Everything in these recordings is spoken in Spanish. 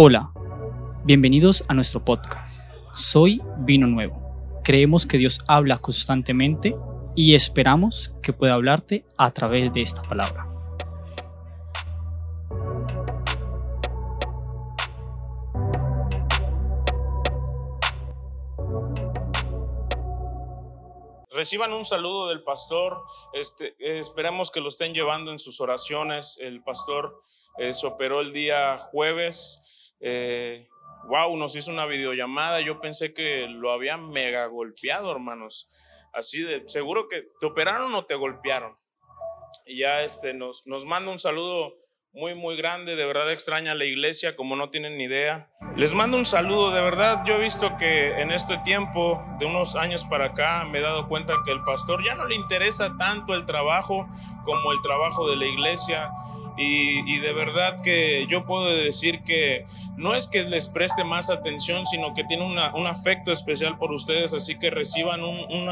Hola, bienvenidos a nuestro podcast. Soy Vino Nuevo. Creemos que Dios habla constantemente y esperamos que pueda hablarte a través de esta palabra. Reciban un saludo del pastor. Este, esperemos que lo estén llevando en sus oraciones. El pastor eh, se operó el día jueves. Eh, wow, nos hizo una videollamada. Yo pensé que lo habían mega golpeado, hermanos. Así de, seguro que te operaron o te golpearon. Y ya este, nos, nos manda un saludo muy, muy grande. De verdad extraña la iglesia, como no tienen ni idea. Les mando un saludo. De verdad, yo he visto que en este tiempo, de unos años para acá, me he dado cuenta que el pastor ya no le interesa tanto el trabajo como el trabajo de la iglesia. Y, de verdad que yo puedo decir que no es que les preste más atención, sino que tiene un afecto especial por ustedes, así que reciban un,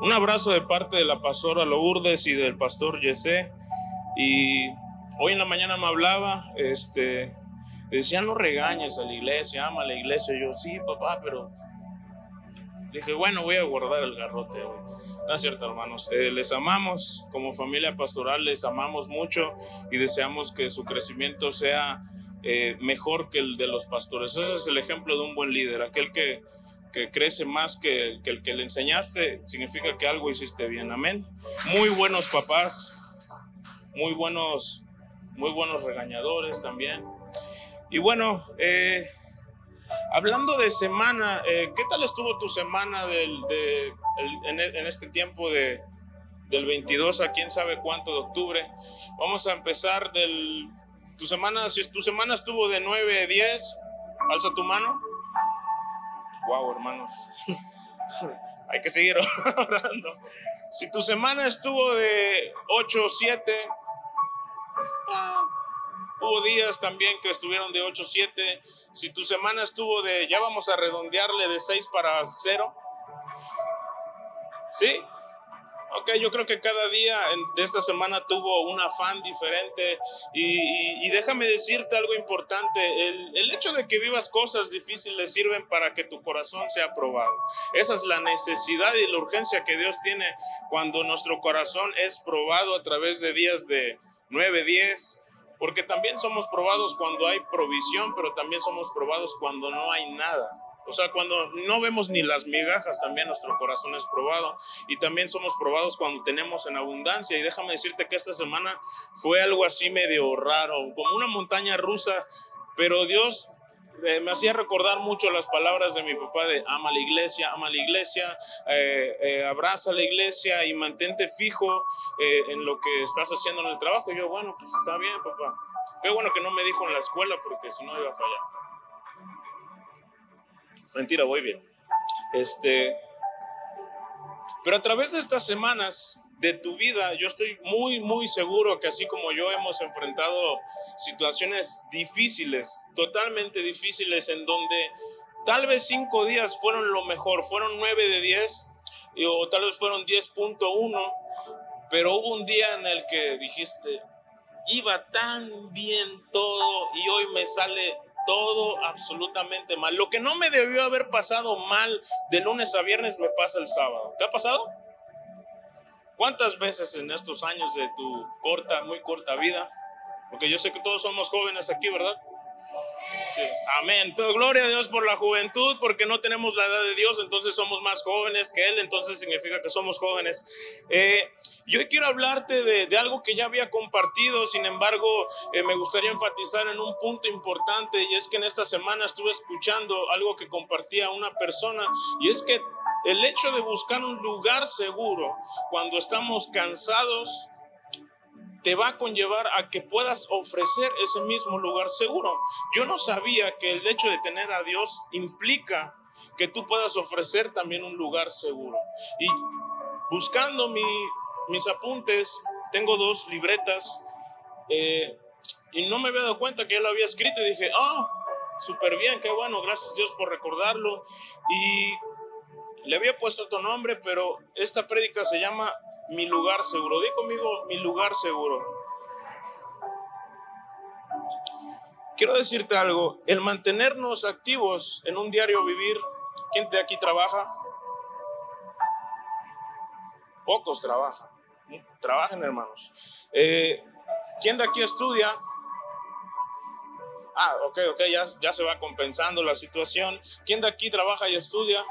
un abrazo de parte de la pastora Lourdes y del pastor Yesé. Y hoy en la mañana me hablaba, este, decía, no regañes a la iglesia, ama a la iglesia. yo, sí, papá, pero dije, bueno, voy a guardar el garrote hoy. No es cierto, hermanos. Eh, les amamos como familia pastoral, les amamos mucho y deseamos que su crecimiento sea eh, mejor que el de los pastores. Ese es el ejemplo de un buen líder, aquel que, que crece más que, que el que le enseñaste, significa que algo hiciste bien. Amén. Muy buenos papás, muy buenos, muy buenos regañadores también. Y bueno, eh, Hablando de semana, eh, ¿qué tal estuvo tu semana del, de, en, este tiempo de, del 22 a quién sabe cuánto de octubre? Vamos a empezar del... Tu semana, si tu semana estuvo de 9 a 10, alza tu mano. Wow, hermanos. Hay que seguir orando. Si tu semana estuvo de 8 o 7, Hubo días también que estuvieron de 8 7. Si tu semana estuvo de, ya vamos a redondearle de 6 para 0. ¿Sí? Ok, yo creo que cada día de esta semana tuvo un afán diferente y, déjame decirte algo importante, el, el, hecho de que vivas cosas difíciles sirven para que tu corazón sea probado. Esa es la necesidad y la urgencia que Dios tiene cuando nuestro corazón es probado a través de días de 9, 10, porque también somos probados cuando hay provisión, pero también somos probados cuando no hay nada. O sea, cuando no vemos ni las migajas, también nuestro corazón es probado. Y también somos probados cuando tenemos en abundancia. Y déjame decirte que esta semana fue algo así medio raro, como una montaña rusa. Pero Dios eh, me hacía recordar mucho las palabras de mi papá de ama la iglesia, ama la iglesia, eh, eh, abraza la iglesia y mantente fijo en lo que estás haciendo en el trabajo. Yo, bueno, pues está bien, papá. Qué bueno que no me dijo en la escuela porque si no iba a fallar. Mentira, voy bien. Este, pero a través de estas semanas de tu vida, yo estoy muy, muy seguro que así como yo hemos enfrentado situaciones difíciles, totalmente difíciles, en donde tal vez cinco días fueron lo mejor, fueron nueve de diez, o tal vez fueron 10.1, pero hubo un día en el que dijiste, iba tan bien todo y hoy me sale todo absolutamente mal. Lo que no me debió haber pasado mal de lunes a viernes me pasa el sábado. ¿Te ha pasado? ¿Cuántas veces en estos años de tu corta, muy corta vida? Porque yo sé que todos somos jóvenes aquí, ¿verdad? Sí. Amén. Todo, gloria a Dios por la juventud, porque no tenemos la edad de Dios, entonces somos más jóvenes que Él, entonces significa que somos jóvenes. Eh, yo quiero hablarte de, algo que ya había compartido, sin embargo, eh, me gustaría enfatizar en un punto importante, y es que en esta semana estuve escuchando algo que compartía una persona, y es que el hecho de buscar un lugar seguro cuando estamos cansados te va a conllevar a que puedas ofrecer ese mismo lugar seguro. Yo no sabía que el hecho de tener a Dios implica que tú puedas ofrecer también un lugar seguro. Y buscando mis apuntes, tengo dos libretas eh, y no me había dado cuenta que ya lo había escrito y dije, oh, súper bien, qué bueno, gracias Dios por recordarlo. Y le había puesto otro nombre, pero esta prédica se llama Mi lugar seguro. Di conmigo, mi lugar seguro. quiero decirte algo, el mantenernos activos en un diario vivir, ¿quién de aquí trabaja? Pocos trabajan. Trabajen, hermanos. Eh, ¿Quién de aquí estudia? Ah, ok, ok, ya, ya se va compensando la situación. ¿Quién de aquí trabaja y estudia?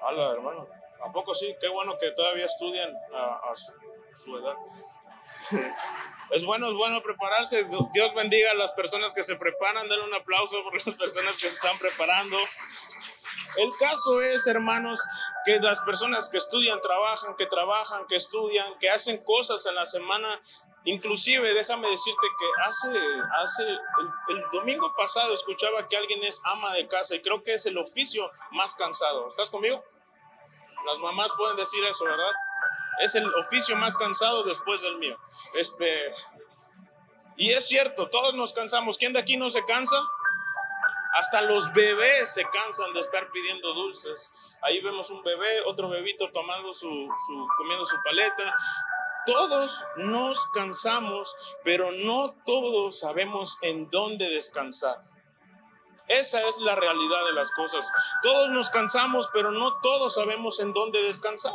Hola, hermano. ¿A poco sí? Qué bueno que todavía estudian a, su, edad. Es bueno, es bueno prepararse. Dios bendiga a las personas que se preparan. Denle un aplauso por las personas que se están preparando. El caso es, hermanos, que las personas que estudian, trabajan, que trabajan, que estudian, que hacen cosas en la semana, inclusive déjame decirte que hace, hace el, domingo pasado escuchaba que alguien es ama de casa y creo que es el oficio más cansado. ¿Estás conmigo? Las mamás pueden decir eso, ¿verdad? Es el oficio más cansado después del mío. Este, y es cierto, todos nos cansamos. ¿Quién de aquí no se cansa? Hasta los bebés se cansan de estar pidiendo dulces. Ahí vemos un bebé, otro bebito tomando su, su comiendo su paleta. Todos nos cansamos, pero no todos sabemos en dónde descansar. Esa es la realidad de las cosas. Todos nos cansamos, pero no todos sabemos en dónde descansar.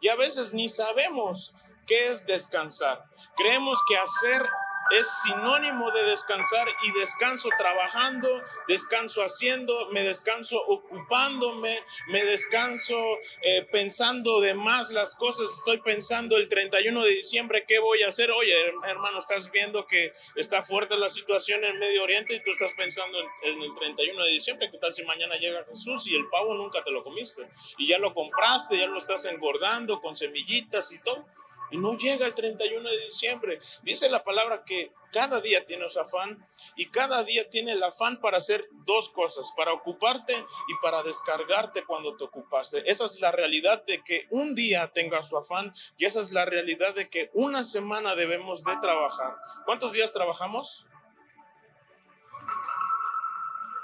Y a veces ni sabemos qué es descansar. Creemos que hacer es sinónimo de descansar y descanso trabajando, descanso haciendo, me descanso ocupándome, me descanso eh, pensando de más las cosas. Estoy pensando el 31 de diciembre, ¿qué voy a hacer? Oye, hermano, estás viendo que está fuerte la situación en Medio Oriente y tú estás pensando en, el 31 de diciembre, ¿qué tal si mañana llega Jesús y el pavo nunca te lo comiste? Y ya lo compraste, ya lo estás engordando con semillitas y todo y no llega el 31 de diciembre. Dice la palabra que cada día tienes afán y cada día tiene el afán para hacer dos cosas, para ocuparte y para descargarte cuando te ocupaste. Esa es la realidad de que un día tenga su afán y esa es la realidad de que una semana debemos de trabajar. ¿Cuántos días trabajamos?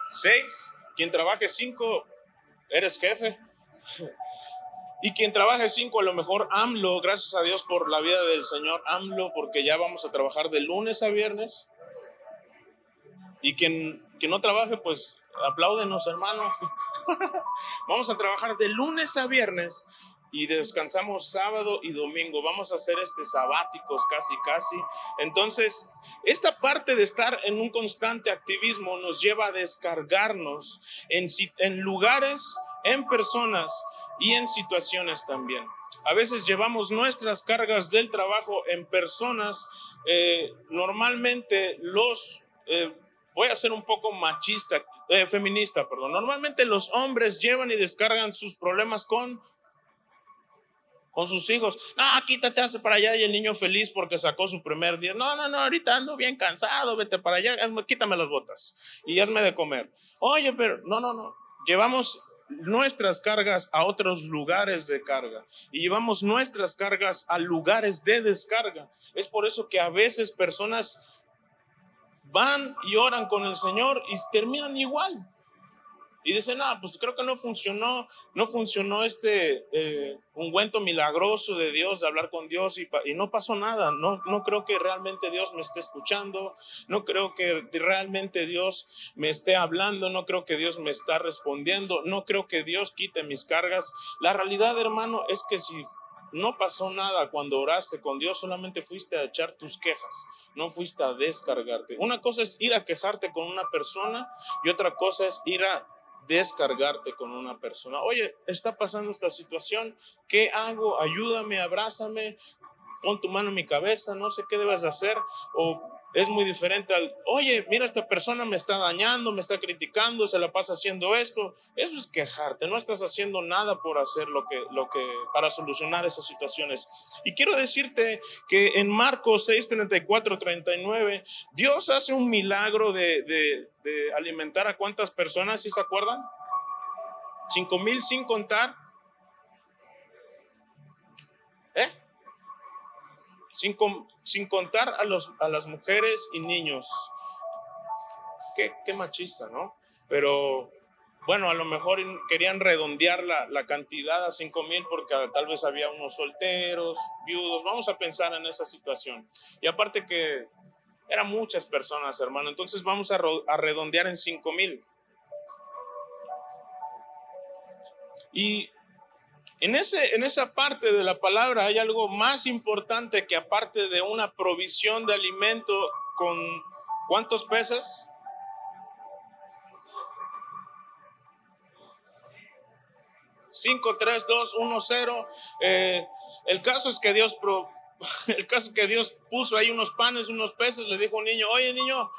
Seis. Quien trabaje cinco, eres jefe. Y quien trabaje cinco, a lo mejor AMLO, gracias a Dios por la vida del Señor AMLO, porque ya vamos a trabajar de lunes a viernes. Y quien, quien no trabaje, pues apláudenos, hermano. vamos a trabajar de lunes a viernes y descansamos sábado y domingo. Vamos a hacer este sabáticos casi, casi. Entonces, esta parte de estar en un constante activismo nos lleva a descargarnos en, en lugares, en personas y en situaciones también. A veces llevamos nuestras cargas del trabajo en personas, eh, normalmente los, eh, voy a ser un poco machista, eh, feminista, perdón, normalmente los hombres llevan y descargan sus problemas con con sus hijos. No, quítate, hace para allá y el niño feliz porque sacó su primer día. No, no, no, ahorita ando bien cansado, vete para allá, quítame las botas y hazme de comer. Oye, pero no, no, no. Llevamos nuestras cargas a otros lugares de carga y llevamos nuestras cargas a lugares de descarga. Es por eso que a veces personas van y oran con el Señor y terminan igual. Y dicen, no, pues creo que no funcionó, no funcionó este eh, ungüento milagroso de Dios, de hablar con Dios y, y, no pasó nada. No, no creo que realmente Dios me esté escuchando, no creo que realmente Dios me esté hablando, no creo que Dios me está respondiendo, no creo que Dios quite mis cargas. La realidad, hermano, es que si no pasó nada cuando oraste con Dios, solamente fuiste a echar tus quejas, no fuiste a descargarte. Una cosa es ir a quejarte con una persona y otra cosa es ir a descargarte con una persona. Oye, está pasando esta situación, ¿qué hago? Ayúdame, abrázame, pon tu mano en mi cabeza, no sé qué debes hacer. O es muy diferente al, oye, mira, esta persona me está dañando, me está criticando, se la pasa haciendo esto. Eso es quejarte, no estás haciendo nada por hacer lo que, lo que, para solucionar esas situaciones. Y quiero decirte que en Marcos 6, 34, 39, Dios hace un milagro de, de, alimentar a cuántas personas, ¿sí se acuerdan? Cinco mil sin contar. Sin, sin contar a, los, a las mujeres y niños. Qué, qué machista, ¿no? Pero bueno, a lo mejor querían redondear la, la cantidad a 5 mil porque tal vez había unos solteros, viudos. Vamos a pensar en esa situación. Y aparte que eran muchas personas, hermano. Entonces vamos a, a redondear en 5 mil. Y en, ese, en esa parte de la palabra hay algo más importante que aparte de una provisión de alimento con ¿cuántos peces? Cinco, tres, dos, uno, cero. Eh, el caso es que Dios el caso que Dios puso ahí unos panes, unos peces, le dijo a un niño, oye niño,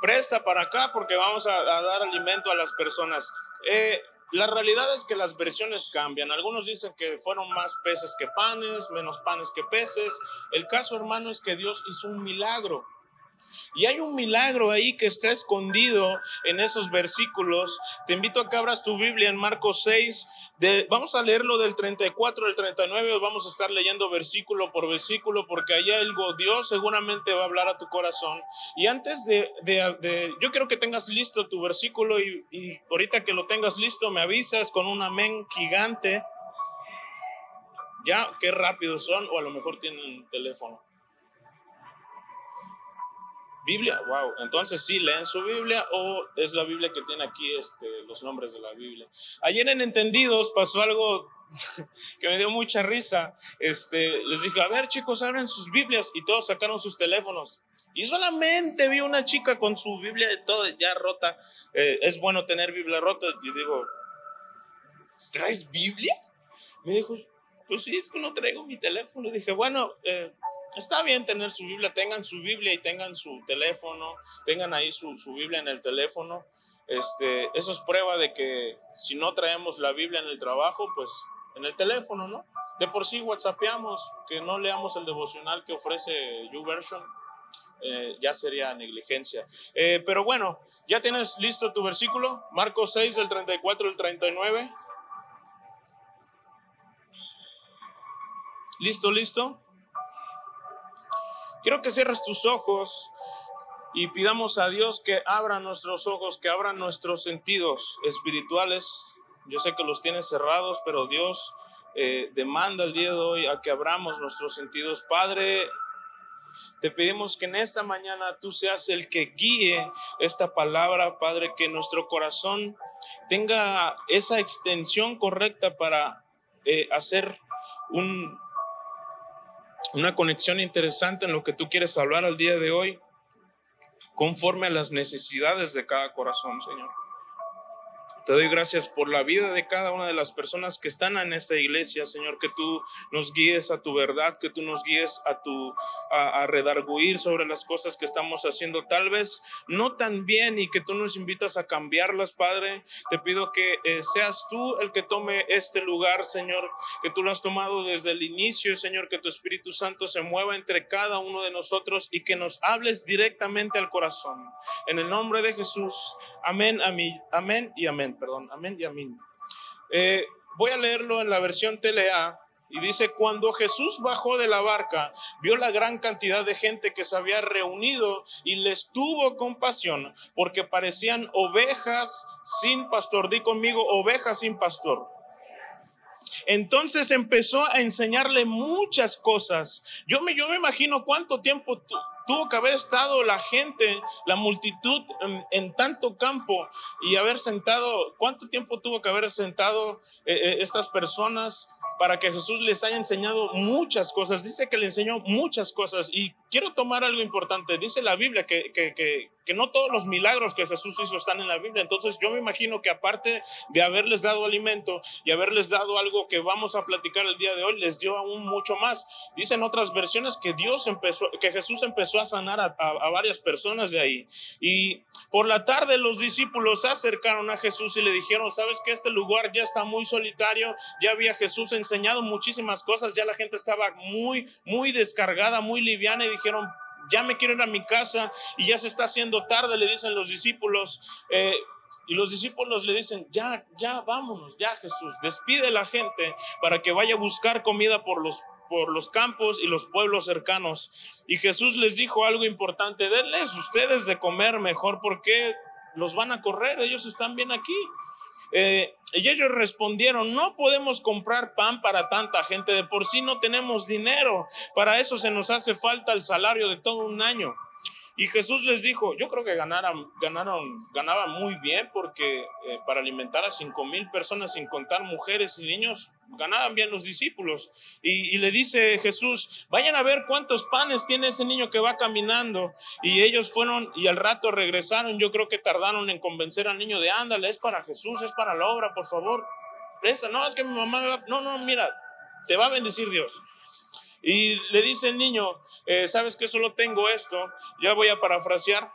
presta para acá porque vamos a, dar alimento a las personas. Eh, la realidad es que las versiones cambian. Algunos dicen que fueron más peces que panes, menos panes que peces. El caso, hermano, es que Dios hizo un milagro. Y hay un milagro ahí que está escondido en esos versículos. Te invito a que abras tu Biblia en Marcos 6. De, vamos a leerlo del 34 al 39. Vamos a estar leyendo versículo por versículo porque hay algo, Dios seguramente va a hablar a tu corazón. Y antes de, yo quiero que tengas listo tu versículo y, y ahorita que lo tengas listo me avisas con un amén gigante. Ya, qué rápido son o a lo mejor tienen teléfono. Biblia, wow. Entonces sí, leen su Biblia o es la Biblia que tiene aquí este, los nombres de la Biblia. Ayer en Entendidos pasó algo que me dio mucha risa. Este, les dije, a ver chicos, abren sus Biblias y todos sacaron sus teléfonos. Y solamente vi una chica con su Biblia de todo ya rota. Eh, es bueno tener Biblia rota. Y digo, ¿traes Biblia? Me dijo, pues sí, es que no traigo mi teléfono. Y dije, bueno, eh, está bien tener su Biblia, tengan su Biblia y tengan su teléfono, tengan ahí su, Biblia en el teléfono. Este, eso es prueba de que si no traemos la Biblia en el trabajo, pues en el teléfono, ¿no? De por sí WhatsAppamos, que no leamos el devocional que ofrece YouVersion, eh, ya sería negligencia. Eh, pero bueno, ¿ya tienes listo tu versículo? Marcos 6, del 34 al 39. ¿Listo, listo? Quiero que cierres tus ojos y pidamos a Dios que abra nuestros ojos, que abra nuestros sentidos espirituales. Yo sé que los tienes cerrados, pero Dios eh, demanda el día de hoy a que abramos nuestros sentidos. Padre, te pedimos que en esta mañana tú seas el que guíe esta palabra, Padre, que nuestro corazón tenga esa extensión correcta para eh, hacer un, una conexión interesante en lo que tú quieres hablar al día de hoy, conforme a las necesidades de cada corazón, Señor. Te doy gracias por la vida de cada una de las personas que están en esta iglesia, Señor, que tú nos guíes a tu verdad, que tú nos guíes a tu a, redarguir sobre las cosas que estamos haciendo, tal vez no tan bien y que tú nos invitas a cambiarlas, Padre. Te pido que eh, seas tú el que tome este lugar, Señor, que tú lo has tomado desde el inicio, Señor, que tu Espíritu Santo se mueva entre cada uno de nosotros y que nos hables directamente al corazón. En el nombre de Jesús, amén, amén, amén y amén perdón, amén y amén. Eh, voy a leerlo en la versión TLA y dice, cuando Jesús bajó de la barca, vio la gran cantidad de gente que se había reunido y les tuvo compasión porque parecían ovejas sin pastor. Di conmigo, ovejas sin pastor. Entonces empezó a enseñarle muchas cosas. Yo me, yo me imagino cuánto tiempo tuvo que haber estado la gente, la multitud en, tanto campo y haber sentado, cuánto tiempo tuvo que haber sentado eh, eh, estas personas para que Jesús les haya enseñado muchas cosas. Dice que le enseñó muchas cosas y quiero tomar algo importante. Dice la Biblia que, que, que que no todos los milagros que Jesús hizo están en la Biblia. Entonces yo me imagino que aparte de haberles dado alimento y haberles dado algo que vamos a platicar el día de hoy, les dio aún mucho más. Dicen otras versiones que Dios empezó, que Jesús empezó a sanar a, a varias personas de ahí. Y por la tarde los discípulos se acercaron a Jesús y le dijeron, sabes que este lugar ya está muy solitario, ya había Jesús enseñado muchísimas cosas, ya la gente estaba muy, muy descargada, muy liviana y dijeron, ya me quiero ir a mi casa y ya se está haciendo tarde, le dicen los discípulos. Eh, y los discípulos le dicen, ya, ya, vámonos, ya Jesús, despide a la gente para que vaya a buscar comida por los, por los campos y los pueblos cercanos. Y Jesús les dijo algo importante, denles ustedes de comer mejor porque los van a correr, ellos están bien aquí. Eh, y ellos respondieron, no podemos comprar pan para tanta gente, de por sí no tenemos dinero, para eso se nos hace falta el salario de todo un año. Y Jesús les dijo, yo creo que ganaron, ganaron, ganaban muy bien porque eh, para alimentar a cinco mil personas sin contar mujeres y niños, ganaban bien los discípulos. Y, le dice Jesús, vayan a ver cuántos panes tiene ese niño que va caminando. Y ellos fueron y al rato regresaron. Yo creo que tardaron en convencer al niño de, ándale, es para Jesús, es para la obra, por favor. Esa, no, es que mi mamá, no, no, mira, te va a bendecir Dios. Y le dice el niño, eh, ¿sabes que solo tengo esto? Ya voy a parafrasear.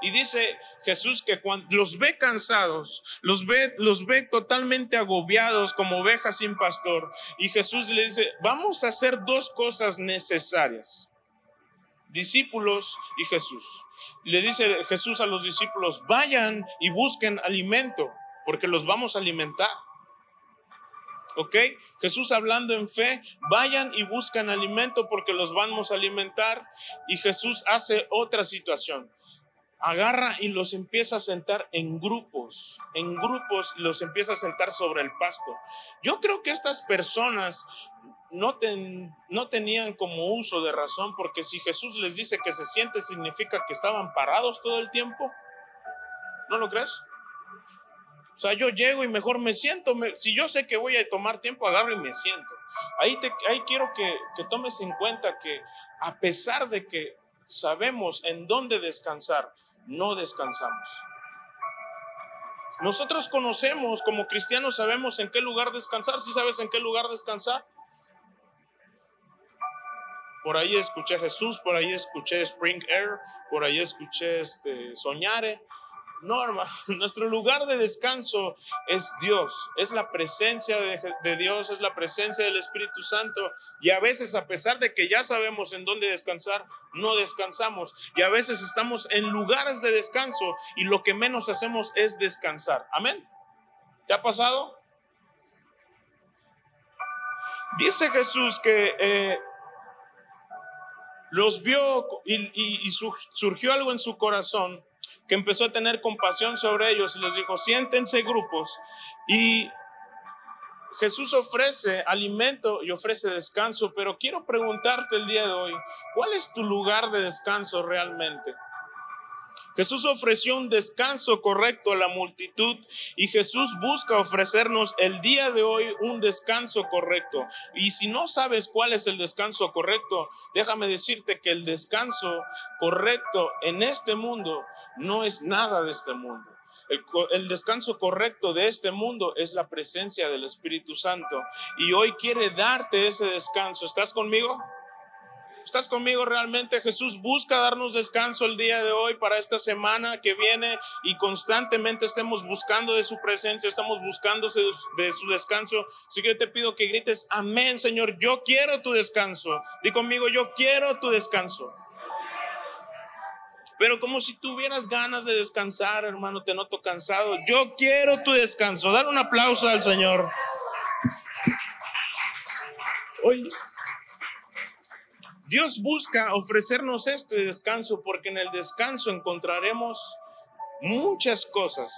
Y dice Jesús que cuando los ve cansados, los ve, los ve totalmente agobiados como ovejas sin pastor. Y Jesús le dice, vamos a hacer dos cosas necesarias. Discípulos y Jesús. Le dice Jesús a los discípulos, vayan y busquen alimento, porque los vamos a alimentar. ¿ok? Jesús hablando en fe, vayan y buscan alimento porque los vamos a alimentar. Y Jesús hace otra situación. Agarra y los empieza a sentar en grupos, en grupos los empieza a sentar sobre el pasto. Yo creo que estas personas no, no tenían como uso de razón, porque si Jesús les dice que se siente, significa que estaban parados todo el tiempo. ¿No lo crees? O sea, yo llego y mejor me siento. si yo sé que voy a tomar tiempo, agarro y me siento. Ahí, te, ahí quiero que, que tomes en cuenta que a pesar de que sabemos en dónde descansar, no descansamos. Nosotros conocemos, como cristianos, sabemos en qué lugar descansar. ¿Sí sabes en qué lugar descansar? Por ahí escuché Jesús, por ahí escuché Spring Air, por ahí escuché este, Soñare, norma. Nuestro lugar de descanso es Dios, es la presencia de, Dios, es la presencia del Espíritu Santo. Y a veces, a pesar de que ya sabemos en dónde descansar, no descansamos. Y a veces estamos en lugares de descanso y lo que menos hacemos es descansar. Amén. ¿Te ha pasado? Dice Jesús que eh, los vio y surgió algo en su corazón que empezó a tener compasión sobre ellos y les dijo, siéntense grupos. Y Jesús ofrece alimento y ofrece descanso, pero quiero preguntarte el día de hoy, ¿cuál es tu lugar de descanso realmente? Jesús ofreció un descanso correcto a la multitud y Jesús busca ofrecernos el día de hoy un descanso correcto. Y si no sabes cuál es el descanso correcto, déjame decirte que el descanso correcto en este mundo no es nada de este mundo. El, descanso correcto de este mundo es la presencia del Espíritu Santo. Y hoy quiere darte ese descanso. ¿Estás conmigo? ¿Estás conmigo realmente? Jesús busca darnos descanso el día de hoy para esta semana que viene y constantemente estemos buscando de su presencia, estamos buscando de su descanso. Así que te pido que grites, amén, Señor, yo quiero tu descanso. Di conmigo, yo quiero tu descanso. Pero como si tuvieras ganas de descansar, hermano, te noto cansado. Yo quiero tu descanso. Dar un aplauso al Señor. Hoy, Dios busca ofrecernos este descanso porque en el descanso encontraremos muchas cosas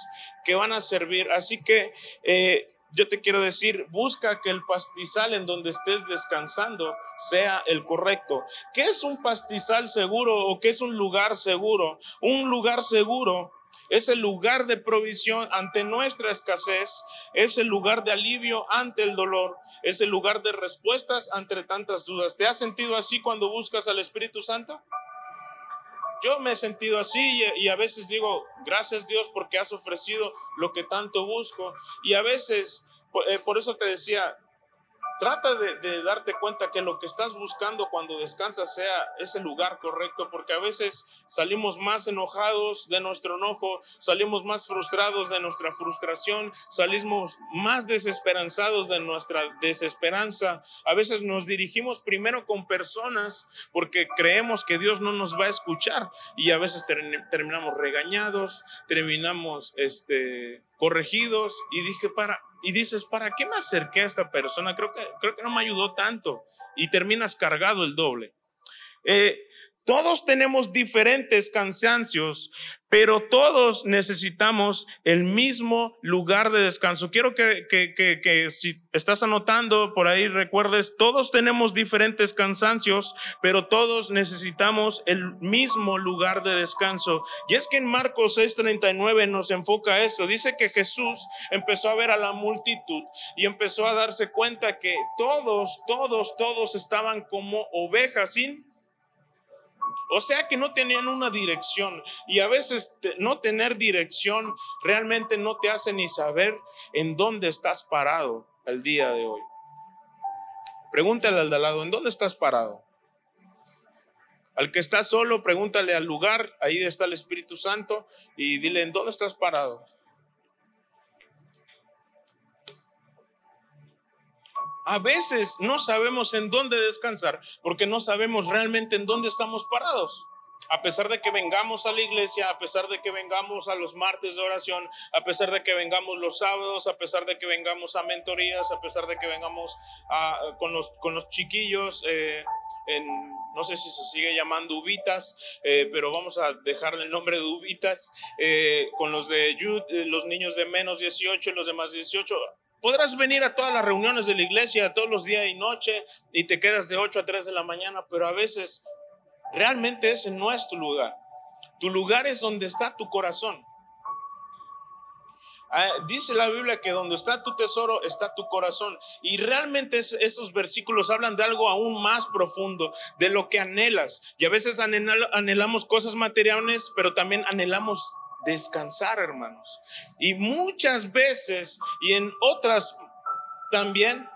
que van a servir. Así que eh, yo te quiero decir, busca que el pastizal en donde estés descansando sea el correcto. ¿Qué es un pastizal seguro o qué es un lugar seguro? Un lugar seguro es el lugar de provisión ante nuestra escasez, es el lugar de alivio ante el dolor, es el lugar de respuestas ante tantas dudas. ¿Te has sentido así cuando buscas al Espíritu Santo? Yo me he sentido así y, a veces digo, gracias Dios porque has ofrecido lo que tanto busco. Y a veces, eh, por eso te decía, Trata de, darte cuenta que lo que estás buscando cuando descansas sea ese lugar correcto, porque a veces salimos más enojados de nuestro enojo, salimos más frustrados de nuestra frustración, salimos más desesperanzados de nuestra desesperanza. A veces nos dirigimos primero con personas porque creemos que Dios no nos va a escuchar y a veces terminamos regañados, terminamos este, corregidos y dije, para, y dices, ¿para qué me acerqué a esta persona? Creo que, creo que no me ayudó tanto y terminas cargado el doble. Eh, Todos tenemos diferentes cansancios, pero todos necesitamos el mismo lugar de descanso. Quiero que, que, que, que, si estás anotando por ahí, recuerdes, todos tenemos diferentes cansancios, pero todos necesitamos el mismo lugar de descanso. Y es que en Marcos 6:39 nos enfoca esto. Dice que Jesús empezó a ver a la multitud y empezó a darse cuenta que todos, todos, todos estaban como ovejas sin o sea que no tenían una dirección y a veces no tener dirección realmente no te hace ni saber en dónde estás parado el día de hoy. Pregúntale al de al lado, ¿en dónde estás parado? Al que está solo, pregúntale al lugar, ahí está el Espíritu Santo y dile, ¿en dónde estás parado? A veces no sabemos en dónde descansar porque no sabemos realmente en dónde estamos parados. A pesar de que vengamos a la iglesia, a pesar de que vengamos a los martes de oración, a pesar de que vengamos los sábados, a pesar de que vengamos a mentorías, a pesar de que vengamos con, los, con los chiquillos, eh, en, no sé si se sigue llamando Ubitas, eh, pero vamos a dejarle el nombre de Ubitas, eh, con los de los niños de menos 18 y los demás 18. Podrás venir a todas las reuniones de la iglesia todos los días y noche y te quedas de 8 a 3 de la mañana, pero a veces realmente ese no es tu lugar. Tu lugar es donde está tu corazón. Ah, dice la Biblia que donde está tu tesoro está tu corazón. Y realmente esos versículos hablan de algo aún más profundo, de lo que anhelas. Y a veces anhelamos cosas materiales, pero también anhelamos descansar, hermanos. Y muchas veces y en otras también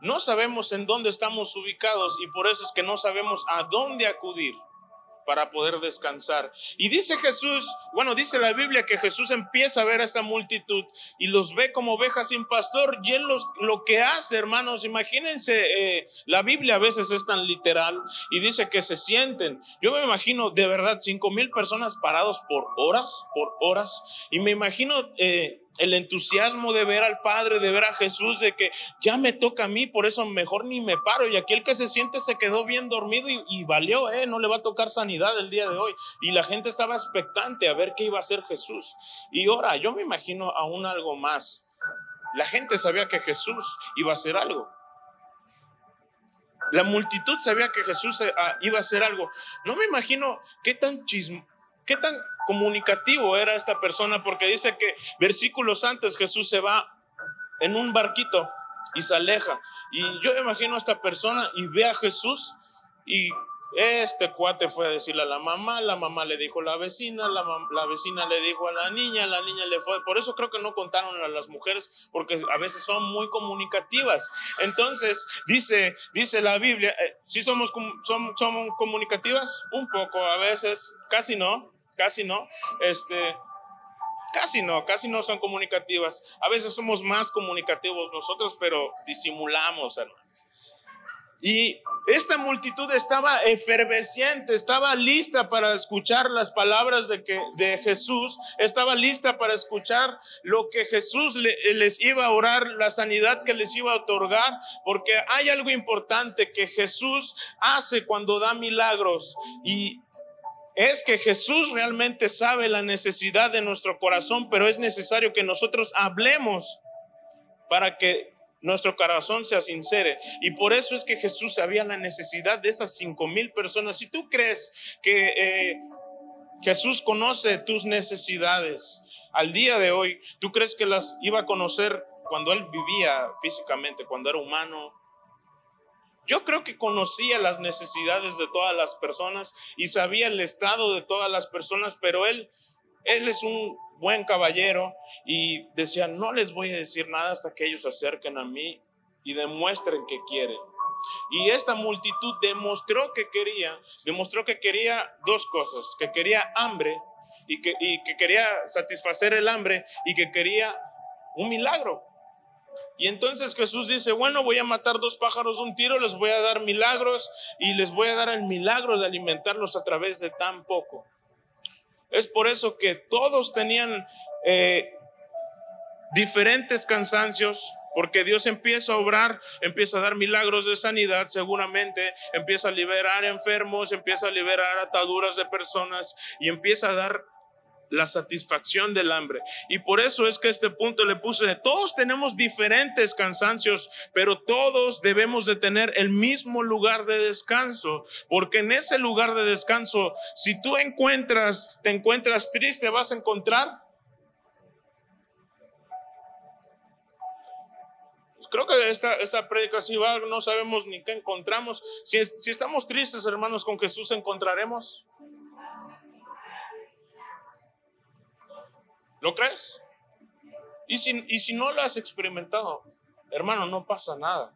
no sabemos en dónde estamos ubicados y por eso es que no sabemos a dónde acudir para poder descansar. Y dice Jesús, bueno, dice la Biblia que Jesús empieza a ver a esta multitud y los ve como ovejas sin pastor y él los, lo que hace, hermanos, imagínense, eh, la Biblia a veces es tan literal y dice que se sienten. Yo me imagino de verdad cinco mil personas parados por horas, por horas, y me imagino... Eh, el entusiasmo de ver al Padre, de ver a Jesús, de que ya me toca a mí, por eso mejor ni me paro. Y aquel que se siente se quedó bien dormido y, valió, ¿eh? no le va a tocar sanidad el día de hoy. Y la gente estaba expectante a ver qué iba a hacer Jesús. Y ahora, yo me imagino aún algo más. La gente sabía que Jesús iba a hacer algo. La multitud sabía que Jesús eh, ah, iba a hacer algo. No me imagino qué tan chismo, qué tan comunicativo era esta persona porque dice que versículos antes Jesús se va en un barquito y se aleja. Y yo imagino a esta persona y ve a Jesús y este cuate fue a decirle a la mamá, la mamá le dijo a la vecina, la, vecina le dijo a la niña, la niña le fue. Por eso creo que no contaron a las mujeres, porque a veces son muy comunicativas. Entonces, dice, dice la Biblia, eh, si somos, somos, somos comunicativas? Un poco, a veces, casi no casi no. Este, casi no, casi no son comunicativas. A veces somos más comunicativos nosotros, pero disimulamos, hermanos. Y esta multitud estaba efervesciente, estaba lista para escuchar las palabras de, que, de Jesús, estaba lista para escuchar lo que Jesús les iba a orar, la sanidad que les iba a otorgar, porque hay algo importante que Jesús hace cuando da milagros y es que Jesús realmente sabe la necesidad de nuestro corazón, pero es necesario que nosotros hablemos para que nuestro corazón sea sincere. Y por eso es que Jesús sabía la necesidad de esas cinco mil personas. Si tú crees que eh, Jesús conoce tus necesidades al día de hoy, tú crees que las iba a conocer cuando él vivía físicamente, cuando era humano, yo creo que conocía las necesidades de todas las personas y sabía el estado de todas las personas, pero él, él es un buen caballero y decía, no les voy a decir nada hasta que ellos se acerquen a mí y demuestren que quieren. Y esta multitud demostró que quería, demostró que quería dos cosas, que quería hambre y que, y que quería satisfacer el hambre y que quería un milagro. Y entonces Jesús dice, bueno, voy a matar dos pájaros de un tiro, les voy a dar milagros y les voy a dar el milagro de alimentarlos a través de tan poco. Es por eso que todos tenían eh, diferentes cansancios, Porque Dios empieza a obrar, empieza a dar milagros de sanidad, seguramente, empieza a liberar enfermos, empieza a liberar ataduras de personas y empieza a dar la satisfacción del hambre. Y por eso es que este punto le puse, todos tenemos diferentes cansancios, pero todos debemos de tener el mismo lugar de descanso, porque en ese lugar de descanso, si tú encuentras, te encuentras triste, vas a encontrar creo que esta, esta prédica va, no sabemos ni qué encontramos. Si, si estamos tristes, hermanos, con Jesús encontraremos. ¿Lo crees? Y si, y si no lo has experimentado, hermano, no pasa nada.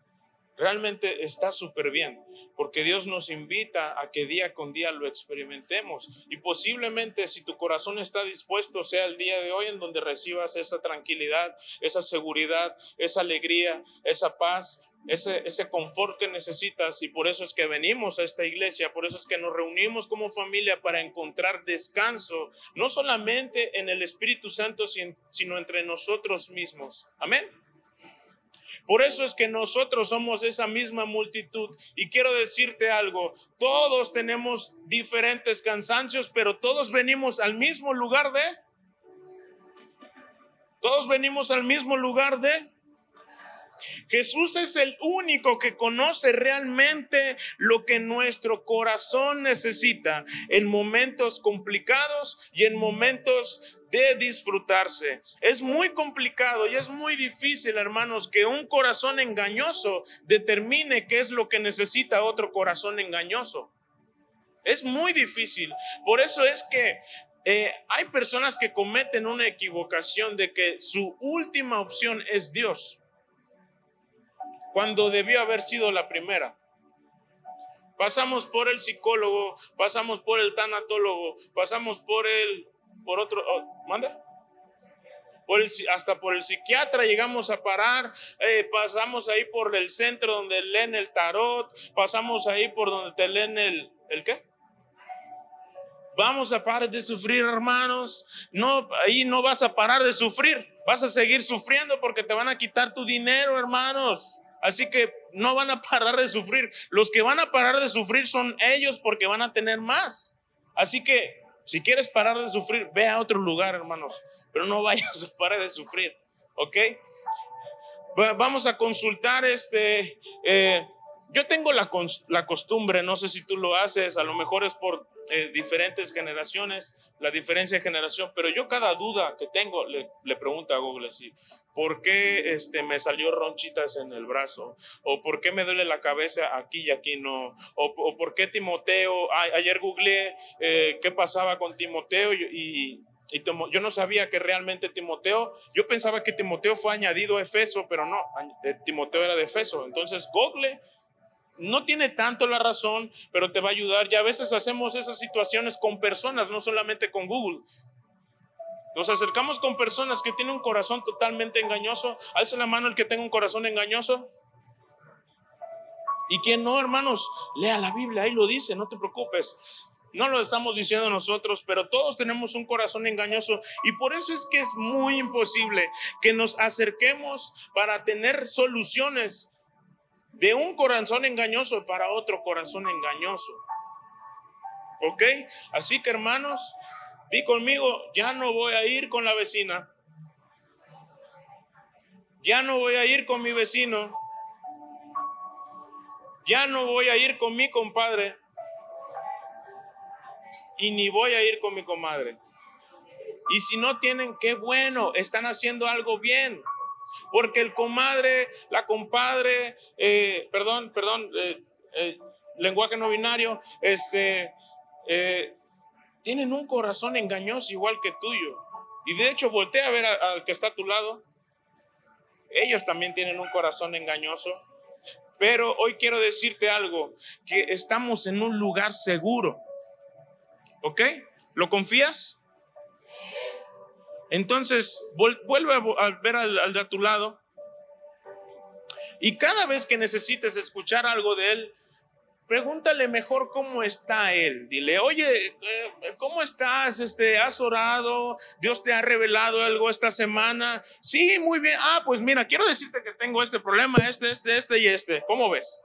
Realmente está súper bien, porque Dios nos invita a que día con día lo experimentemos. Y posiblemente si tu corazón está dispuesto, sea el día de hoy en donde recibas esa tranquilidad, esa seguridad, esa alegría, esa paz, ese, ese confort que necesitas y por eso es que venimos a esta iglesia, por eso es que nos reunimos como familia para encontrar descanso, no solamente en el Espíritu Santo, sino entre nosotros mismos. Amén. Por eso es que nosotros somos esa misma multitud. Y quiero decirte algo, todos tenemos diferentes cansancios, pero todos venimos al mismo lugar de... Todos venimos al mismo lugar de Jesús es el único que conoce realmente lo que nuestro corazón necesita en momentos complicados y en momentos de disfrutarse. Es muy complicado y es muy difícil, hermanos, que un corazón engañoso determine qué es lo que necesita otro corazón engañoso. Es muy difícil. Por eso es que eh, hay personas que cometen una equivocación de que su última opción es Dios cuando debió haber sido la primera. Pasamos por el psicólogo, pasamos por el tanatólogo, pasamos por el, por otro, oh, ¿manda? Por el, hasta por el psiquiatra llegamos a parar, eh, pasamos ahí por el centro donde leen el tarot, pasamos ahí por donde te leen el, ¿el qué? Vamos a parar de sufrir, hermanos. No, ahí no vas a parar de sufrir. Vas a seguir sufriendo porque te van a quitar tu dinero, hermanos. Así que no van a parar de sufrir. Los que van a parar de sufrir son ellos porque van a tener más. Así que si quieres parar de sufrir, ve a otro lugar, hermanos. Pero no vayas a parar de sufrir. ¿Ok? Vamos a consultar este... Eh, yo tengo la, la, costumbre, no sé si tú lo haces, a lo mejor es por eh, diferentes generaciones, la diferencia de generación, pero yo cada duda que tengo le, le pregunto a Google así, ¿por qué este, me salió ronchitas en el brazo? ¿O por qué me duele la cabeza aquí y aquí no? ¿O, por qué Timoteo? ayer googleé eh, qué pasaba con Timoteo y, y yo no sabía que realmente Timoteo, yo pensaba que Timoteo fue añadido a Efeso, pero no, eh, Timoteo era de Efeso. Entonces Google no tiene tanto la razón, pero te va a ayudar. Ya a veces hacemos esas situaciones con personas, no solamente con Google. Nos acercamos con personas que tienen un corazón totalmente engañoso. Alza la mano el que tenga un corazón engañoso. Y quien no, hermanos, lea la Biblia, ahí lo dice, no te preocupes. No lo estamos diciendo nosotros, pero todos tenemos un corazón engañoso y por eso es que es muy imposible que nos acerquemos para tener soluciones de un corazón engañoso para otro corazón engañoso. ¿Ok? Así que hermanos, di conmigo, ya no voy a ir con la vecina. Ya no voy a ir con mi vecino. Ya no voy a ir con mi compadre. Y ni voy a ir con mi comadre. Y si no tienen, qué bueno, están haciendo algo bien. Porque el comadre, la compadre, eh, perdón, perdón, eh, eh, lenguaje no binario, este, tienen un corazón engañoso igual que tuyo. Y de hecho, voltea a ver al que está a tu lado. Ellos también tienen un corazón engañoso. Pero hoy quiero decirte algo, que estamos en un lugar seguro. ¿Ok? ¿Lo confías? Entonces, vuelve a ver al, de a tu lado. Y cada vez que necesites escuchar algo de él, pregúntale mejor cómo está él. Dile, oye, eh, ¿cómo estás? Este, ¿Has orado? ¿Dios te ha revelado algo esta semana? Sí, muy bien. Ah, pues mira, quiero decirte que tengo este problema, este, este, este y este. ¿Cómo ves?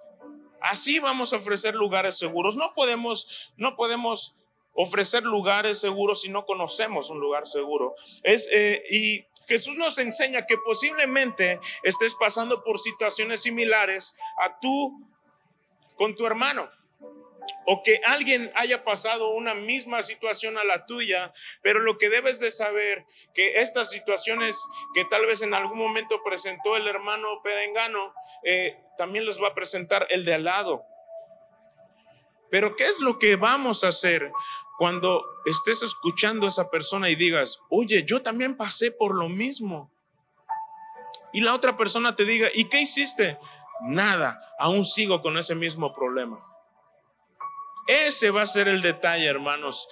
Así vamos a ofrecer lugares seguros. No podemos, no podemos ofrecer lugares seguros si no conocemos un lugar seguro. Es, eh, y Jesús nos enseña que posiblemente estés pasando por situaciones similares a tú con tu hermano. O que alguien haya pasado una misma situación a la tuya, pero lo que debes de saber que estas situaciones que tal vez en algún momento presentó el hermano Perengano, eh, también los va a presentar el de al lado. Pero ¿qué es lo que vamos a hacer cuando estés escuchando a esa persona y digas, oye, yo también pasé por lo mismo? Y la otra persona te diga, ¿y qué hiciste? Nada, aún sigo con ese mismo problema. Ese va a ser el detalle, hermanos.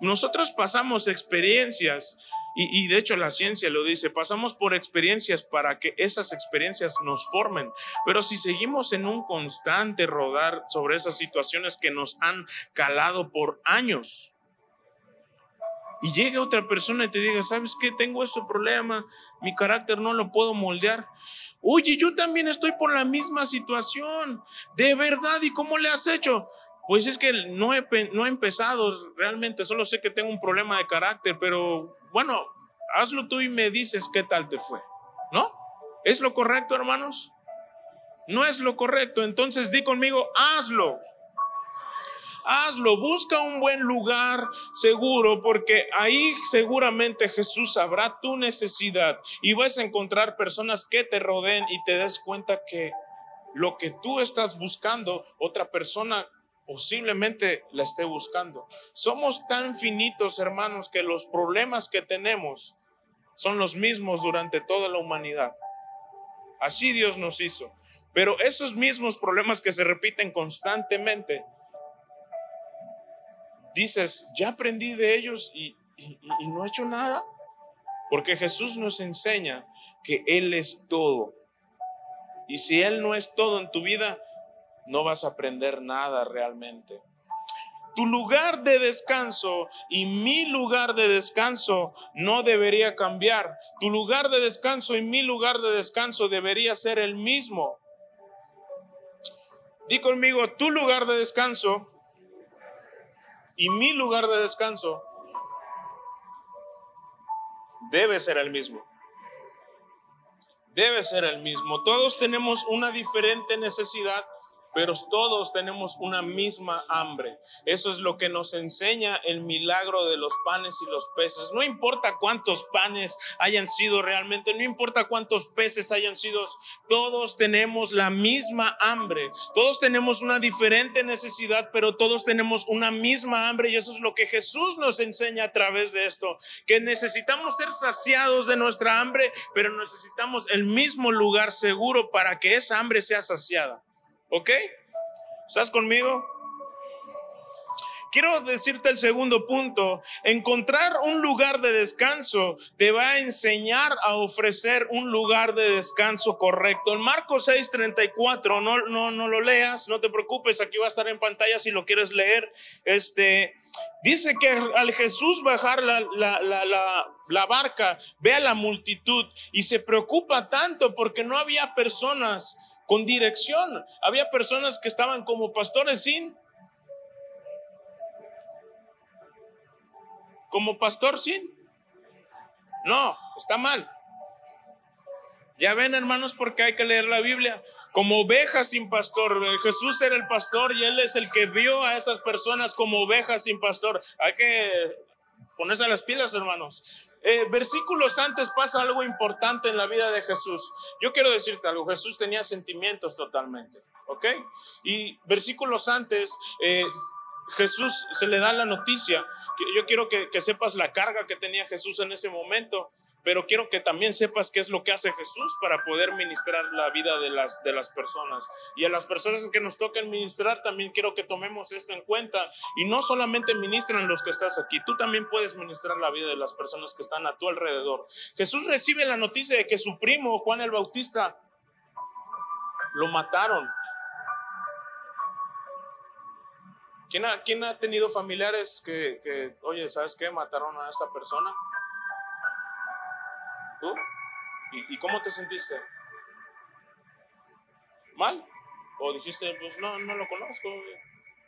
Nosotros pasamos experiencias y, de hecho la ciencia lo dice, pasamos por experiencias para que esas experiencias nos formen. Pero si seguimos en un constante rodar sobre esas situaciones que nos han calado por años, y llegue otra persona y te diga, ¿sabes qué? Tengo ese problema, mi carácter no lo puedo moldear. Oye, yo también estoy por la misma situación. De verdad, ¿y cómo le has hecho? Pues es que no he, no he empezado realmente, solo sé que tengo un problema de carácter, pero bueno, hazlo tú y me dices qué tal te fue, ¿no? ¿Es lo correcto, hermanos? No es lo correcto, entonces di conmigo, hazlo. Hazlo, busca un buen lugar seguro porque ahí seguramente Jesús sabrá tu necesidad y vas a encontrar personas que te rodeen y te des cuenta que lo que tú estás buscando, otra persona posiblemente la esté buscando. Somos tan finitos, hermanos, que los problemas que tenemos son los mismos durante toda la humanidad. Así Dios nos hizo. Pero esos mismos problemas que se repiten constantemente, dices, ya aprendí de ellos y, no he hecho nada. Porque Jesús nos enseña que Él es todo. Y si Él no es todo en tu vida, no vas a aprender nada realmente. Tu lugar de descanso y mi lugar de descanso no debería cambiar. Tu lugar de descanso y mi lugar de descanso debería ser el mismo. Di conmigo, tu lugar de descanso y mi lugar de descanso debe ser el mismo. Debe ser el mismo. Todos tenemos una diferente necesidad pero todos tenemos una misma hambre. Eso es lo que nos enseña el milagro de los panes y los peces. No importa cuántos panes hayan sido realmente, no importa cuántos peces hayan sido, todos tenemos la misma hambre. Todos tenemos una diferente necesidad, pero todos tenemos una misma hambre y eso es lo que Jesús nos enseña a través de esto, que necesitamos ser saciados de nuestra hambre, pero necesitamos el mismo lugar seguro para que esa hambre sea saciada. ¿Ok? ¿Estás conmigo? Quiero decirte el segundo punto. Encontrar un lugar de descanso te va a enseñar a ofrecer un lugar de descanso correcto. En Marcos 6:34, no, no, no lo leas, no te preocupes, aquí va a estar en pantalla si lo quieres leer. Este, dice que al Jesús bajar la, la, la, la barca, ve a la multitud y se preocupa tanto porque no había personas con dirección. Había personas que estaban como pastores sin. Como pastor sin. No, está mal. Ya ven, hermanos, porque hay que leer la Biblia. Como ovejas sin pastor. Jesús era el pastor y él es el que vio a esas personas como ovejas sin pastor. Hay que ponerse las pilas, hermanos. Eh, versículos antes pasa algo importante en la vida de Jesús. Yo quiero decirte algo, Jesús tenía sentimientos totalmente, ¿ok? Y versículos antes, eh, Jesús se le da la noticia. Yo quiero que, que sepas la carga que tenía Jesús en ese momento pero quiero que también sepas qué es lo que hace Jesús para poder ministrar la vida de las, de las personas. Y a las personas que nos tocan ministrar, también quiero que tomemos esto en cuenta. Y no solamente ministran los que estás aquí, tú también puedes ministrar la vida de las personas que están a tu alrededor. Jesús recibe la noticia de que su primo, Juan el Bautista, lo mataron. ¿Quién ha, quién ha tenido familiares que, que, oye, ¿sabes qué? Mataron a esta persona. ¿Tú? ¿Y, y cómo te sentiste? ¿Mal? ¿O dijiste, pues no, no lo conozco?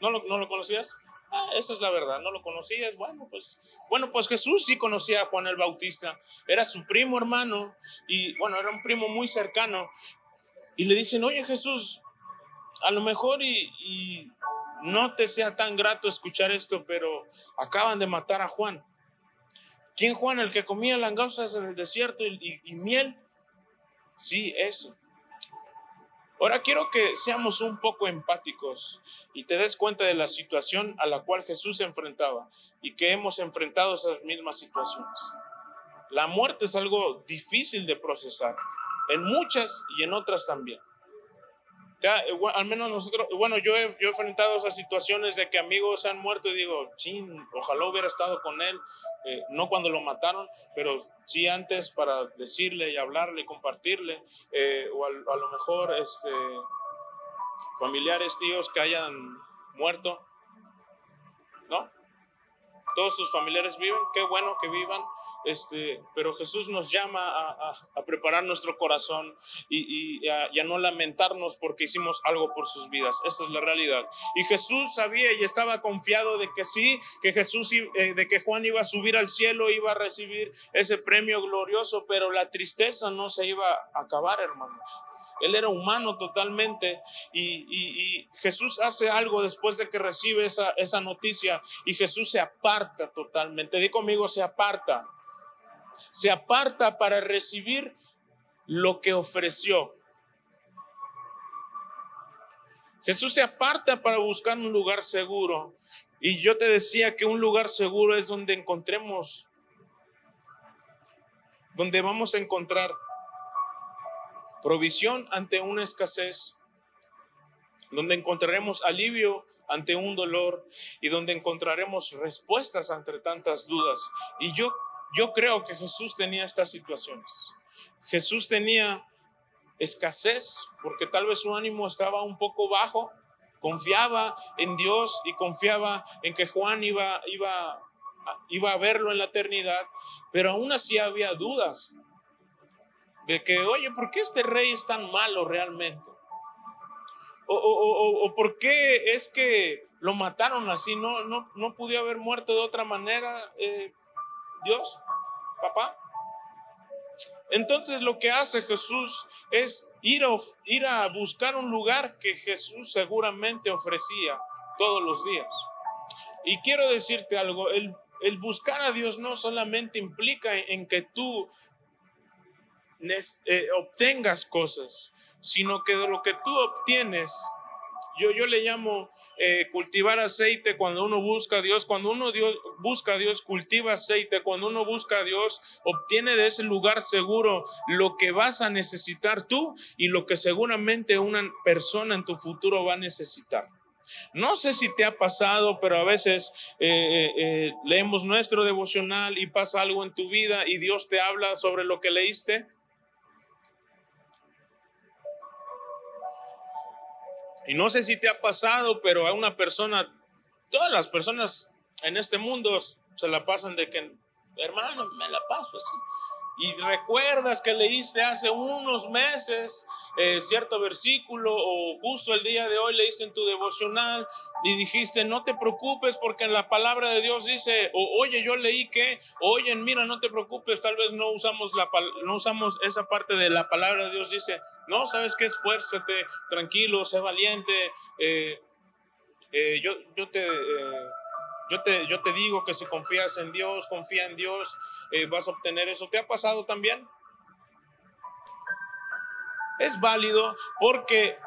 ¿No lo, no lo conocías? Ah, esa es la verdad, no lo conocías. Bueno, pues, bueno, pues Jesús sí conocía a Juan el Bautista. Era su primo hermano y, bueno, era un primo muy cercano. Y le dicen, oye Jesús, a lo mejor y, y no te sea tan grato escuchar esto, pero acaban de matar a Juan. ¿Quién Juan? El que comía langostas en el desierto y, y, miel. Sí, eso. Ahora quiero que seamos un poco empáticos y te des cuenta de la situación a la cual Jesús se enfrentaba y que hemos enfrentado esas mismas situaciones. La muerte es algo difícil de procesar, en muchas y en otras también. Ya, al menos nosotros, bueno, yo he, yo he enfrentado esas situaciones de que amigos han muerto y digo, chin, ojalá hubiera estado con él, eh, no cuando lo mataron, pero sí antes para decirle y hablarle y compartirle, eh, o a, a, lo mejor este, familiares, tíos que hayan muerto, ¿no? Todos sus familiares viven, qué bueno que vivan, este, pero Jesús nos llama a, a, a preparar nuestro corazón y, y, a, y, a, no lamentarnos porque hicimos algo por sus vidas. Esa es la realidad. Y Jesús sabía y estaba confiado de que sí, que Jesús, eh, de que Juan iba a subir al cielo, iba a recibir ese premio glorioso, pero la tristeza no se iba a acabar, hermanos. Él era humano totalmente y, y, y, Jesús hace algo después de que recibe esa, esa noticia y Jesús se aparta totalmente. Di conmigo, se aparta se aparta para recibir lo que ofreció. Jesús se aparta para buscar un lugar seguro. Y yo te decía que un lugar seguro es donde encontremos, donde vamos a encontrar provisión ante una escasez, donde encontraremos alivio ante un dolor y donde encontraremos respuestas ante tantas dudas. Y yo yo creo que Jesús tenía estas situaciones. Jesús tenía escasez porque tal vez su ánimo estaba un poco bajo, confiaba en Dios y confiaba en que Juan iba, iba, iba a verlo en la eternidad, pero aún así había dudas de que, oye, ¿por qué este rey es tan malo realmente? O, o, o, o por qué es que lo mataron así, no, no, no pudo haber muerto de otra manera. Eh, Dios, papá. Entonces lo que hace Jesús es ir a, ir a buscar un lugar que Jesús seguramente ofrecía todos los días. Y quiero decirte algo, el, buscar a Dios no solamente implica en que tú eh, obtengas cosas, sino que de lo que tú obtienes, yo, yo le llamo eh, cultivar aceite cuando uno busca a Dios, cuando uno Dios, busca a Dios, cultiva aceite, cuando uno busca a Dios, obtiene de ese lugar seguro lo que vas a necesitar tú y lo que seguramente una persona en tu futuro va a necesitar. No sé si te ha pasado, pero a veces eh, eh, leemos nuestro devocional y pasa algo en tu vida y Dios te habla sobre lo que leíste. Y no sé si te ha pasado, pero a una persona, todas las personas en este mundo se la pasan de que, hermano, me la paso así. Y recuerdas que leíste hace unos meses eh, cierto versículo o justo el día de hoy leíste en tu devocional y dijiste, no te preocupes porque en la palabra de Dios dice, o oye, yo leí que, oye, mira, no te preocupes, tal vez no usamos, la, no usamos esa parte de la palabra de Dios, dice, no, sabes qué, esfuérzate, tranquilo, sé valiente, eh, eh, yo, yo te... Yo te, yo te digo que si confías en Dios, confía en Dios, eh, vas a obtener eso. ¿Te ha pasado también? Es válido porque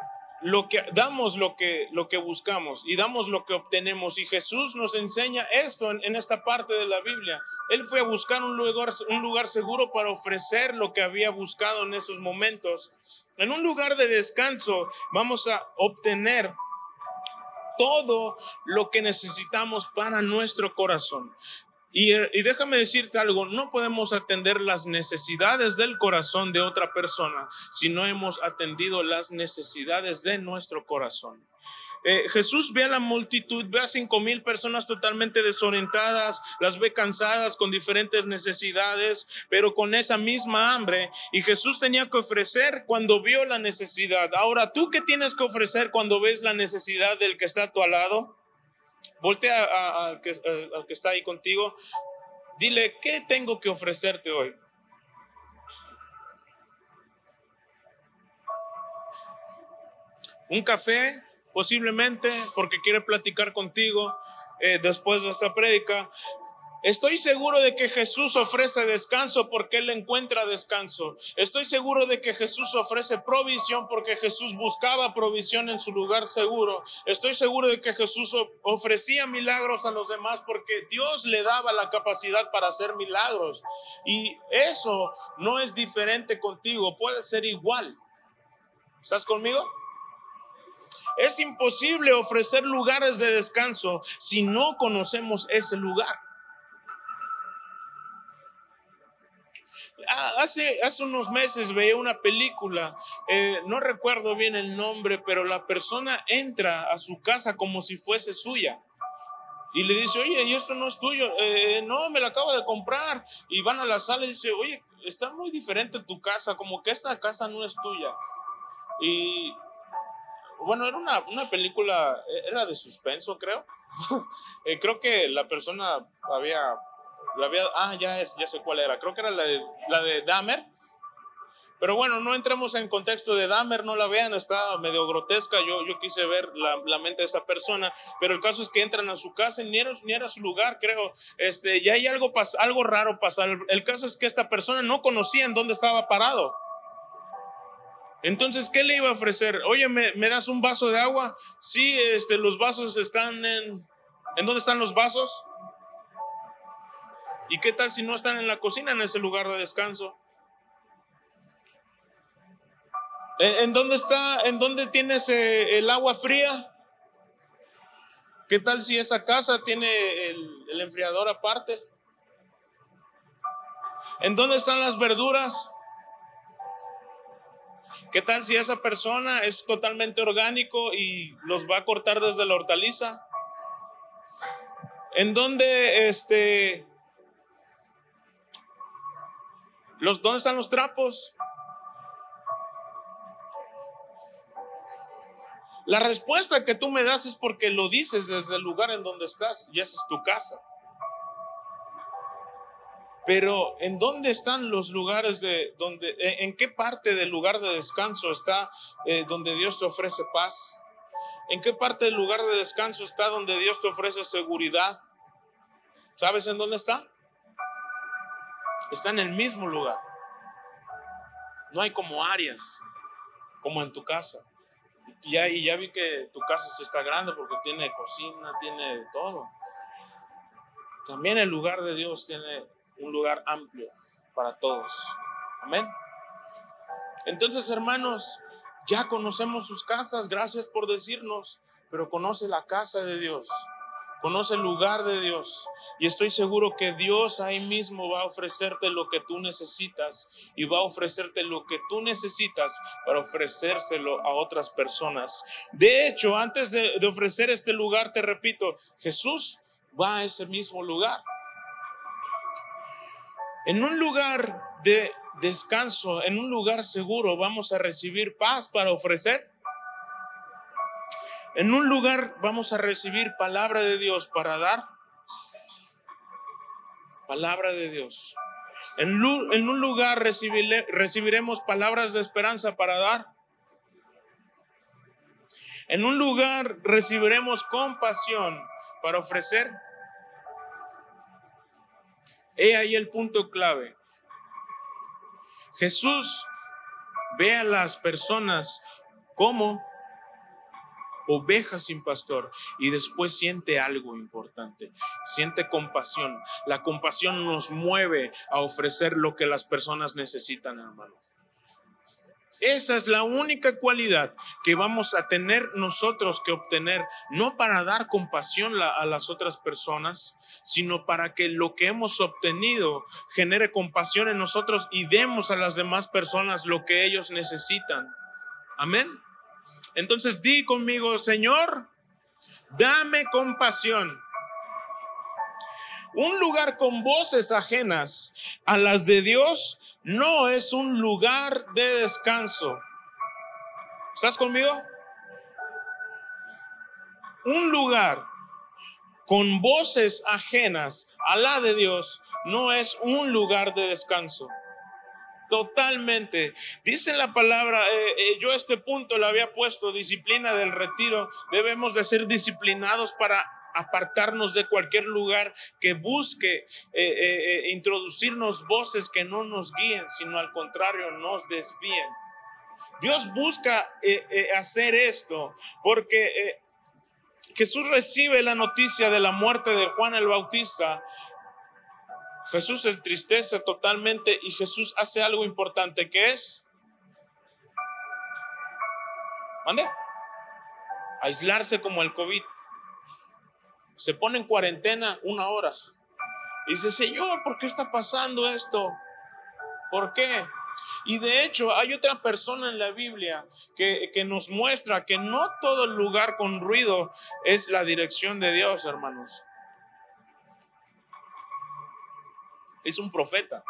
lo que damos lo que lo que buscamos y damos lo que obtenemos y Jesús nos enseña esto en, en, esta parte de la Biblia él fue a buscar un lugar un lugar seguro para ofrecer lo que había buscado en esos momentos en un lugar de descanso vamos a obtener todo lo que necesitamos para nuestro corazón. Y, déjame decirte algo, no podemos atender las necesidades del corazón de otra persona si no hemos atendido las necesidades de nuestro corazón. Eh, Jesús ve a la multitud, ve a cinco mil personas totalmente desorientadas, las ve cansadas con diferentes necesidades, pero con esa misma hambre. Y Jesús tenía que ofrecer cuando vio la necesidad. Ahora, ¿tú qué tienes que ofrecer cuando ves la necesidad del que está a tu lado? Voltea al que, al que está ahí contigo. Dile, ¿qué tengo que ofrecerte hoy? un café, posiblemente porque quiere platicar contigo eh, después de esta prédica. Estoy seguro de que Jesús ofrece descanso porque Él encuentra descanso. Estoy seguro de que Jesús ofrece provisión porque Jesús buscaba provisión en su lugar seguro. Estoy seguro de que Jesús ofrecía milagros a los demás porque Dios le daba la capacidad para hacer milagros. Y eso no es diferente contigo, puede ser igual. ¿Estás conmigo? Es imposible ofrecer lugares de descanso si no conocemos ese lugar. Ah, hace, hace unos meses veía una película, eh, no recuerdo bien el nombre, pero la persona entra a su casa como si fuese suya. Y le dice, oye, ¿y esto no es tuyo? Eh, no, me lo acabo de comprar. Y van a la sala y dice, oye, está muy diferente tu casa, como que esta casa no es tuya. Y bueno, era una, una película, era de suspenso, creo. Eh, creo que la persona había, la había, ah, ya, es, ya sé cuál era, creo que era la de, la de Dahmer. Pero bueno, no entremos en contexto de Dahmer, no la vean, está medio grotesca. Yo, yo quise ver la, la, mente de esta persona, pero el caso es que entran a su casa y ni era, ni era su lugar, creo. Este, y hay algo, algo raro pasar. El caso es que esta persona no conocía en dónde estaba parado. Entonces, ¿qué le iba a ofrecer? Oye, ¿me, das un vaso de agua? Sí, este, los vasos están en... ¿En dónde están los vasos? ¿Y qué tal si no están en la cocina, en ese lugar de descanso? ¿En, dónde está, en dónde tienes el agua fría? ¿Qué tal si esa casa tiene el, el enfriador aparte? ¿En dónde están las verduras? ¿Qué tal si esa persona es totalmente orgánico y los va a cortar desde la hortaliza? ¿En dónde este los dónde están los trapos? La respuesta que tú me das es porque lo dices desde el lugar en donde estás y esa es tu casa. Pero ¿en dónde están los lugares de donde, en qué parte del lugar de descanso está eh, donde Dios te ofrece paz? ¿En qué parte del lugar de descanso está donde Dios te ofrece seguridad? ¿Sabes en dónde está? Está en el mismo lugar. No hay como áreas, como en tu casa. Y ya, y ya vi que tu casa sí está grande porque tiene cocina, tiene todo. También el lugar de Dios tiene un lugar amplio para todos. Amén. Entonces, hermanos, ya conocemos sus casas, gracias por decirnos, pero conoce la casa de Dios, conoce el lugar de Dios. Y estoy seguro que Dios ahí mismo va a ofrecerte lo que tú necesitas y va a ofrecerte lo que tú necesitas para ofrecérselo a otras personas. De hecho, antes de, de ofrecer este lugar, te repito, Jesús va a ese mismo lugar. En un lugar de descanso, en un lugar seguro, vamos a recibir paz para ofrecer. En un lugar vamos a recibir palabra de Dios para dar. Palabra de Dios. En, un lugar recibiremos palabras de esperanza para dar. En un lugar recibiremos compasión para ofrecer. He ahí el punto clave. Jesús ve a las personas como ovejas sin pastor y después siente algo importante, siente compasión. La compasión nos mueve a ofrecer lo que las personas necesitan, hermano. Esa es la única cualidad que vamos a tener nosotros que obtener, no para dar compasión a las otras personas, sino para que lo que hemos obtenido genere compasión en nosotros y demos a las demás personas lo que ellos necesitan. Amén. Entonces di conmigo, Señor, dame compasión. Un lugar con voces ajenas a las de Dios no es un lugar de descanso. ¿Estás conmigo? Un lugar con voces ajenas a la de Dios no es un lugar de descanso. Totalmente. Dice la palabra, eh, eh, yo este punto le había puesto disciplina del retiro. Debemos de ser disciplinados para apartarnos de cualquier lugar que busque eh, introducirnos voces que no nos guíen, sino al contrario, nos desvíen. Dios busca hacer esto porque Jesús recibe la noticia de la muerte de Juan el Bautista Jesús se entristece totalmente y Jesús hace algo importante que es... ¿Mande? Aislarse como el COVID. Se pone en cuarentena una hora. Y dice, Señor, ¿por qué está pasando esto? ¿Por qué? Y de hecho hay otra persona en la Biblia que, que, nos muestra que no todo lugar con ruido es la dirección de Dios, hermanos. es un profeta.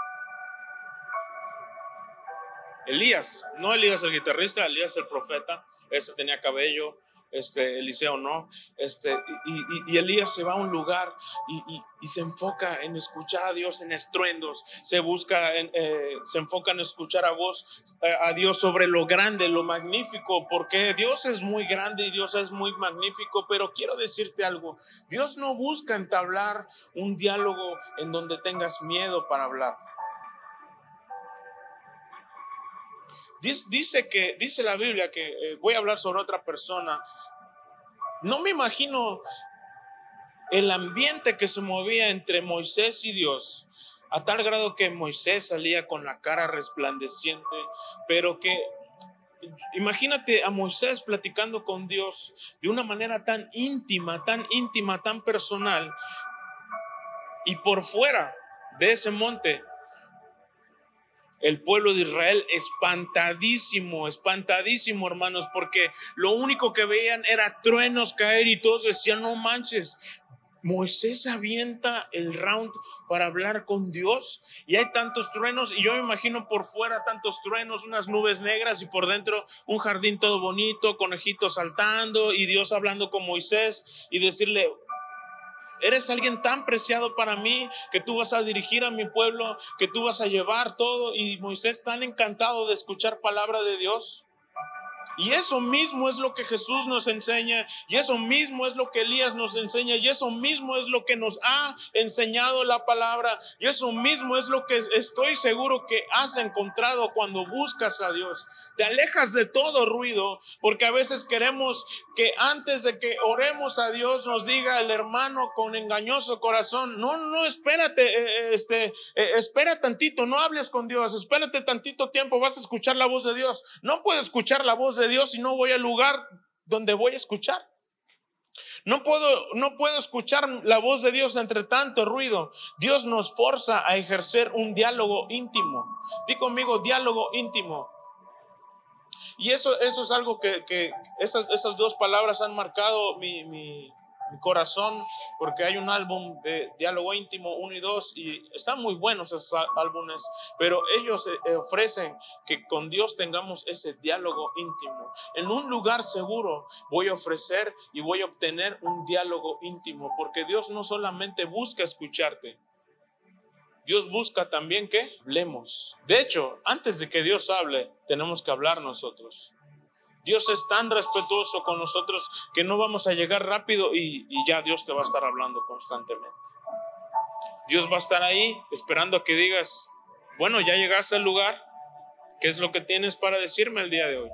Elías, no Elías el guitarrista, Elías el profeta, ese tenía cabello, este, Eliseo no, este, y, Elías se va a un lugar y, se enfoca en escuchar a Dios en estruendos, se busca, en, eh, se enfoca en escuchar a voz, eh, a Dios sobre lo grande, lo magnífico, porque Dios es muy grande y Dios es muy magnífico, pero quiero decirte algo, Dios no busca entablar un diálogo en donde tengas miedo para hablar. Dice que, dice la Biblia que eh, voy a hablar sobre otra persona. No me imagino el ambiente que se movía entre Moisés y Dios, a tal grado que Moisés salía con la cara resplandeciente, pero que imagínate a Moisés platicando con Dios de una manera tan íntima, tan íntima, tan personal, y por fuera de ese monte el pueblo de Israel espantadísimo, espantadísimo, hermanos, porque lo único que veían era truenos caer y todos decían, no manches. Moisés avienta el round para hablar con Dios y hay tantos truenos y yo me imagino por fuera tantos truenos, unas nubes negras y por dentro un jardín todo bonito, conejitos saltando y Dios hablando con Moisés y decirle, Eres alguien tan preciado para mí que tú vas a dirigir a mi pueblo, que tú vas a llevar todo. Y Moisés tan encantado de escuchar palabra de Dios. Y eso mismo es lo que Jesús nos enseña, y eso mismo es lo que Elías nos enseña, y eso mismo es lo que nos ha enseñado la palabra, y eso mismo es lo que estoy seguro que has encontrado cuando buscas a Dios. Te alejas de todo ruido, porque a veces queremos que antes de que oremos a Dios nos diga el hermano con engañoso corazón, no, no, espérate, eh, eh, este, eh, espera tantito, no hables con Dios, espérate tantito tiempo, vas a escuchar la voz de Dios. No puedo escuchar la voz de Dios y no voy al lugar donde voy a escuchar. No puedo, no puedo escuchar la voz de Dios entre tanto ruido. Dios nos forza a ejercer un diálogo íntimo. Di conmigo, diálogo íntimo. Y eso, eso es algo que, que esas, esas, dos palabras han marcado mi, mi, mi corazón, porque hay un álbum de diálogo íntimo 1 y 2 y están muy buenos esos álbumes, pero ellos eh, ofrecen que con Dios tengamos ese diálogo íntimo. En un lugar seguro voy a ofrecer y voy a obtener un diálogo íntimo, porque Dios no solamente busca escucharte, Dios busca también que hablemos. De hecho, antes de que Dios hable, tenemos que hablar nosotros. Dios es tan respetuoso con nosotros que no vamos a llegar rápido y, ya Dios te va a estar hablando constantemente. Dios va a estar ahí esperando a que digas, bueno, ya llegaste al lugar, ¿qué es lo que tienes para decirme el día de hoy?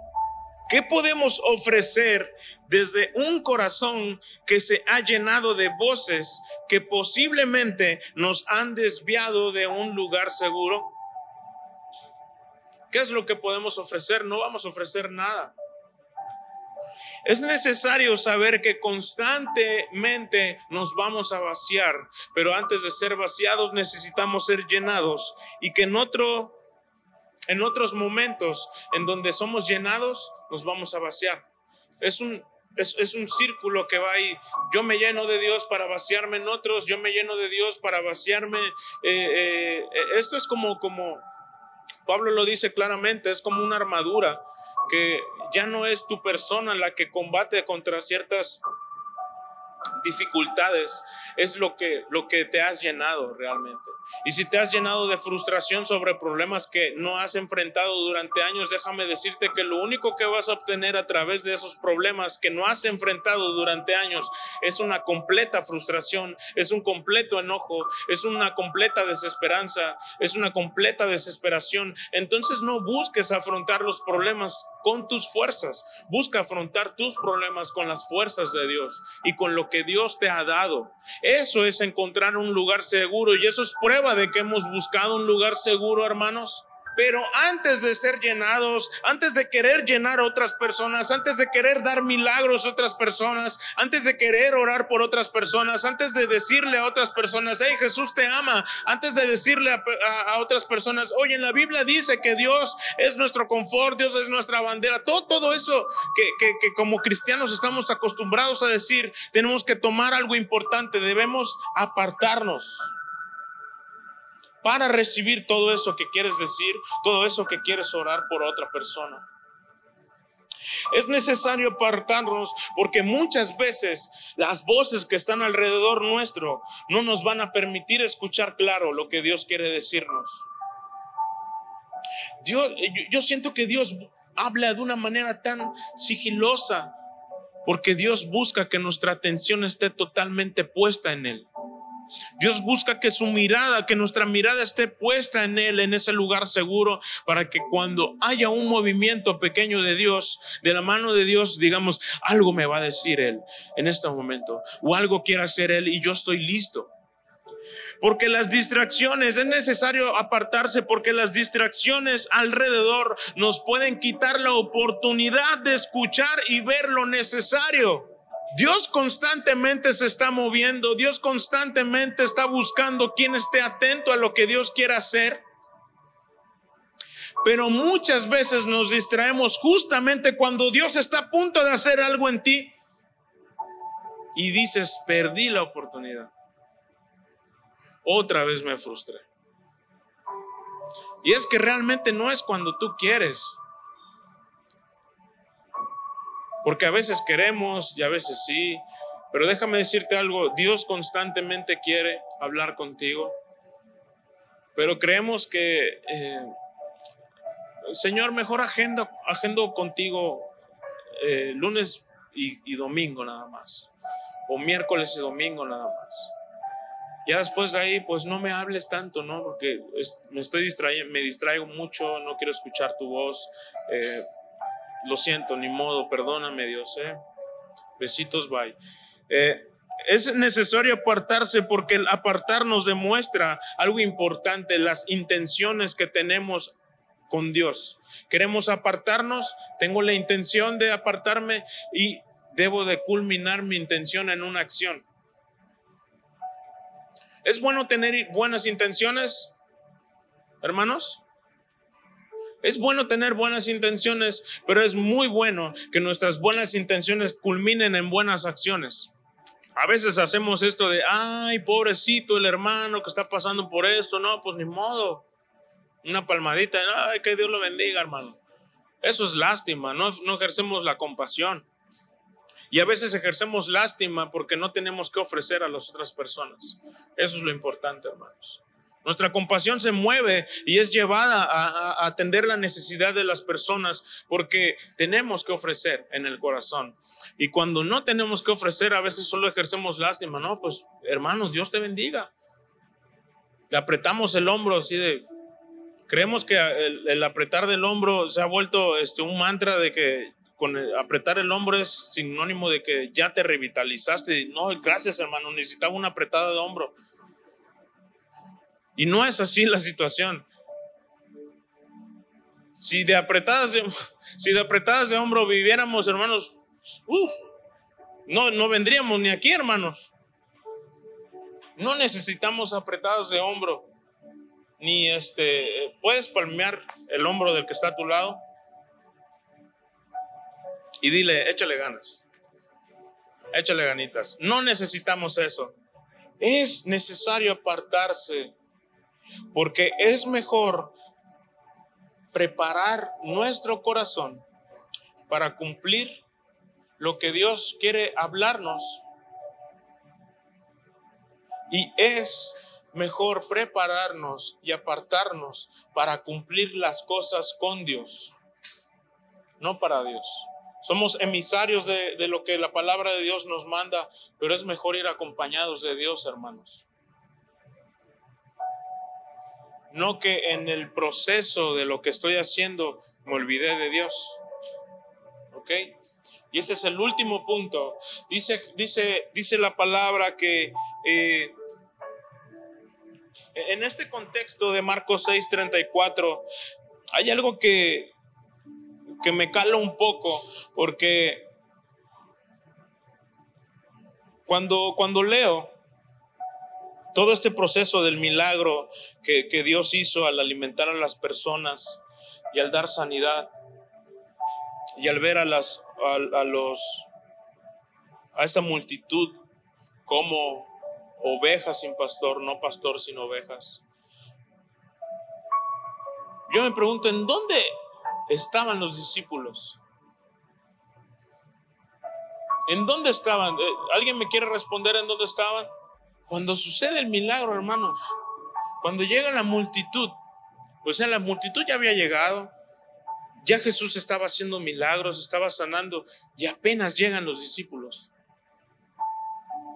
¿Qué podemos ofrecer desde un corazón que se ha llenado de voces que posiblemente nos han desviado de un lugar seguro? ¿Qué es lo que podemos ofrecer? No vamos a ofrecer nada. Es necesario saber que constantemente nos vamos a vaciar, pero antes de ser vaciados necesitamos ser llenados y que en otro en otros momentos en donde somos llenados nos vamos a vaciar. Es un, es, un círculo que va ahí. Yo me lleno de Dios para vaciarme en otros, yo me lleno de Dios para vaciarme. Eh, eh, esto es como, como, Pablo lo dice claramente, es como una armadura que ya no es tu persona la que combate contra ciertas dificultades, es lo que, lo que te has llenado realmente. Y si te has llenado de frustración sobre problemas que no has enfrentado durante años, déjame decirte que lo único que vas a obtener a través de esos problemas que no has enfrentado durante años es una completa frustración, es un completo enojo, es una completa desesperanza, es una completa desesperación. Entonces no busques afrontar los problemas con tus fuerzas, busca afrontar tus problemas con las fuerzas de Dios y con lo que Dios te ha dado. Eso es encontrar un lugar seguro y eso es prueba de que hemos buscado un lugar seguro, hermanos. Pero antes de ser llenados, antes de querer llenar a otras personas, antes de querer dar milagros a otras personas, antes de querer orar por otras personas, antes de decirle a otras personas, hey, Jesús te ama, antes de decirle a, otras personas, oye, en la Biblia dice que Dios es nuestro confort, Dios es nuestra bandera, todo, todo eso que, que como cristianos estamos acostumbrados a decir, tenemos que tomar algo importante, debemos apartarnos para recibir todo eso que quieres decir, todo eso que quieres orar por otra persona. Es necesario apartarnos porque muchas veces las voces que están alrededor nuestro no nos van a permitir escuchar claro lo que Dios quiere decirnos. Dios, yo siento que Dios habla de una manera tan sigilosa porque Dios busca que nuestra atención esté totalmente puesta en Él. Dios busca que su mirada, que nuestra mirada esté puesta en Él, en ese lugar seguro, para que cuando haya un movimiento pequeño de Dios, de la mano de Dios, digamos, algo me va a decir Él en este momento, o algo quiere hacer Él y yo estoy listo. Porque las distracciones, es necesario apartarse porque las distracciones alrededor nos pueden quitar la oportunidad de escuchar y ver lo necesario. Dios constantemente se está moviendo, Dios constantemente está buscando quien esté atento a lo que Dios quiere hacer. Pero muchas veces nos distraemos justamente cuando Dios está a punto de hacer algo en ti y dices, perdí la oportunidad. Otra vez me frustré. Y es que realmente no es cuando tú quieres, Porque a veces queremos y a veces sí. Pero déjame decirte algo, Dios constantemente quiere hablar contigo. Pero creemos que, eh, Señor, mejor agenda, agendo contigo eh, lunes y, domingo nada más. O miércoles y domingo nada más. Ya después de ahí, pues no me hables tanto, ¿no? Porque me estoy distrayendo, me distraigo mucho, no quiero escuchar tu voz. Eh, lo siento, ni modo, perdóname Dios, ¿eh? Besitos, bye. Eh, es necesario apartarse porque el apartarnos demuestra algo importante, las intenciones que tenemos con Dios. Queremos apartarnos, tengo la intención de apartarme y debo de culminar mi intención en una acción. ¿Es bueno tener buenas intenciones, hermanos? Es bueno tener buenas intenciones, pero es muy bueno que nuestras buenas intenciones culminen en buenas acciones. A veces hacemos esto de, ay, pobrecito el hermano que está pasando por esto, no, pues ni modo. Una palmadita, ay, que Dios lo bendiga, hermano. Eso es lástima, no, no ejercemos la compasión. Y a veces ejercemos lástima porque no tenemos que ofrecer a las otras personas. Eso es lo importante, hermanos. Nuestra compasión se mueve y es llevada a, atender la necesidad de las personas porque tenemos que ofrecer en el corazón. Y cuando no tenemos que ofrecer, a veces solo ejercemos lástima, ¿no? Pues hermanos, Dios te bendiga. Le apretamos el hombro así de... Creemos que el, apretar del hombro se ha vuelto este, un mantra de que con apretar el hombro es sinónimo de que ya te revitalizaste. No, gracias hermano, necesitaba una apretada de hombro. Y no es así la situación. Si de apretadas de, si de apretadas de hombro viviéramos, hermanos, no, no vendríamos ni aquí, hermanos. No necesitamos apretadas de hombro. Ni este, puedes palmear el hombro del que está a tu lado. y dile, échale ganas. Échale ganitas. No necesitamos eso. Es necesario apartarse porque es mejor preparar nuestro corazón para cumplir lo que Dios quiere hablarnos. Y es mejor prepararnos y apartarnos para cumplir las cosas con Dios, no para Dios. Somos emisarios de, lo que la palabra de Dios nos manda, pero es mejor ir acompañados de Dios, hermanos. No que en el proceso de lo que estoy haciendo me olvidé de Dios. ¿Ok? Y ese es el último punto. Dice, dice, dice la palabra que eh, en este contexto de Marcos 6:34 hay algo que, que me cala un poco porque cuando, cuando leo todo este proceso del milagro que, Dios hizo al alimentar a las personas y al dar sanidad y al ver a las a, los a esta multitud como ovejas sin pastor, no pastor sin ovejas. Yo me pregunto, ¿en dónde estaban los discípulos? ¿En dónde estaban? Eh, ¿Alguien me quiere responder en dónde estaban? Cuando sucede el milagro, hermanos, cuando llega la multitud, pues en la multitud ya había llegado, ya Jesús estaba haciendo milagros, estaba sanando y apenas llegan los discípulos.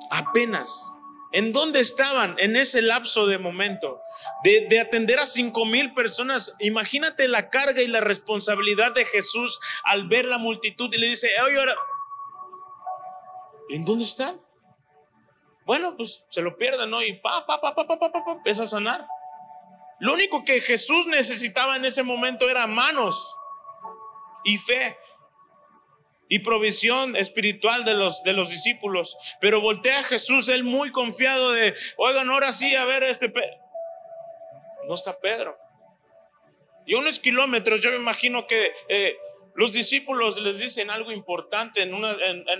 Apenas. ¿En dónde estaban en ese lapso de momento? De, atender a cinco mil personas. Imagínate la carga y la responsabilidad de Jesús al ver la multitud y le dice, oye, ahora, ¿en dónde están? Bueno, pues se lo pierden, ¿no? Y pa, pa, pa, pa, pa, pa, pa, empieza a sanar. Lo único que Jesús necesitaba en ese momento era manos y fe y provisión espiritual de los, de los discípulos. Pero voltea a Jesús, él muy confiado de, oigan, ahora sí, a ver, este... No está Pedro. Y unos kilómetros, yo me imagino que eh, los discípulos les dicen algo importante.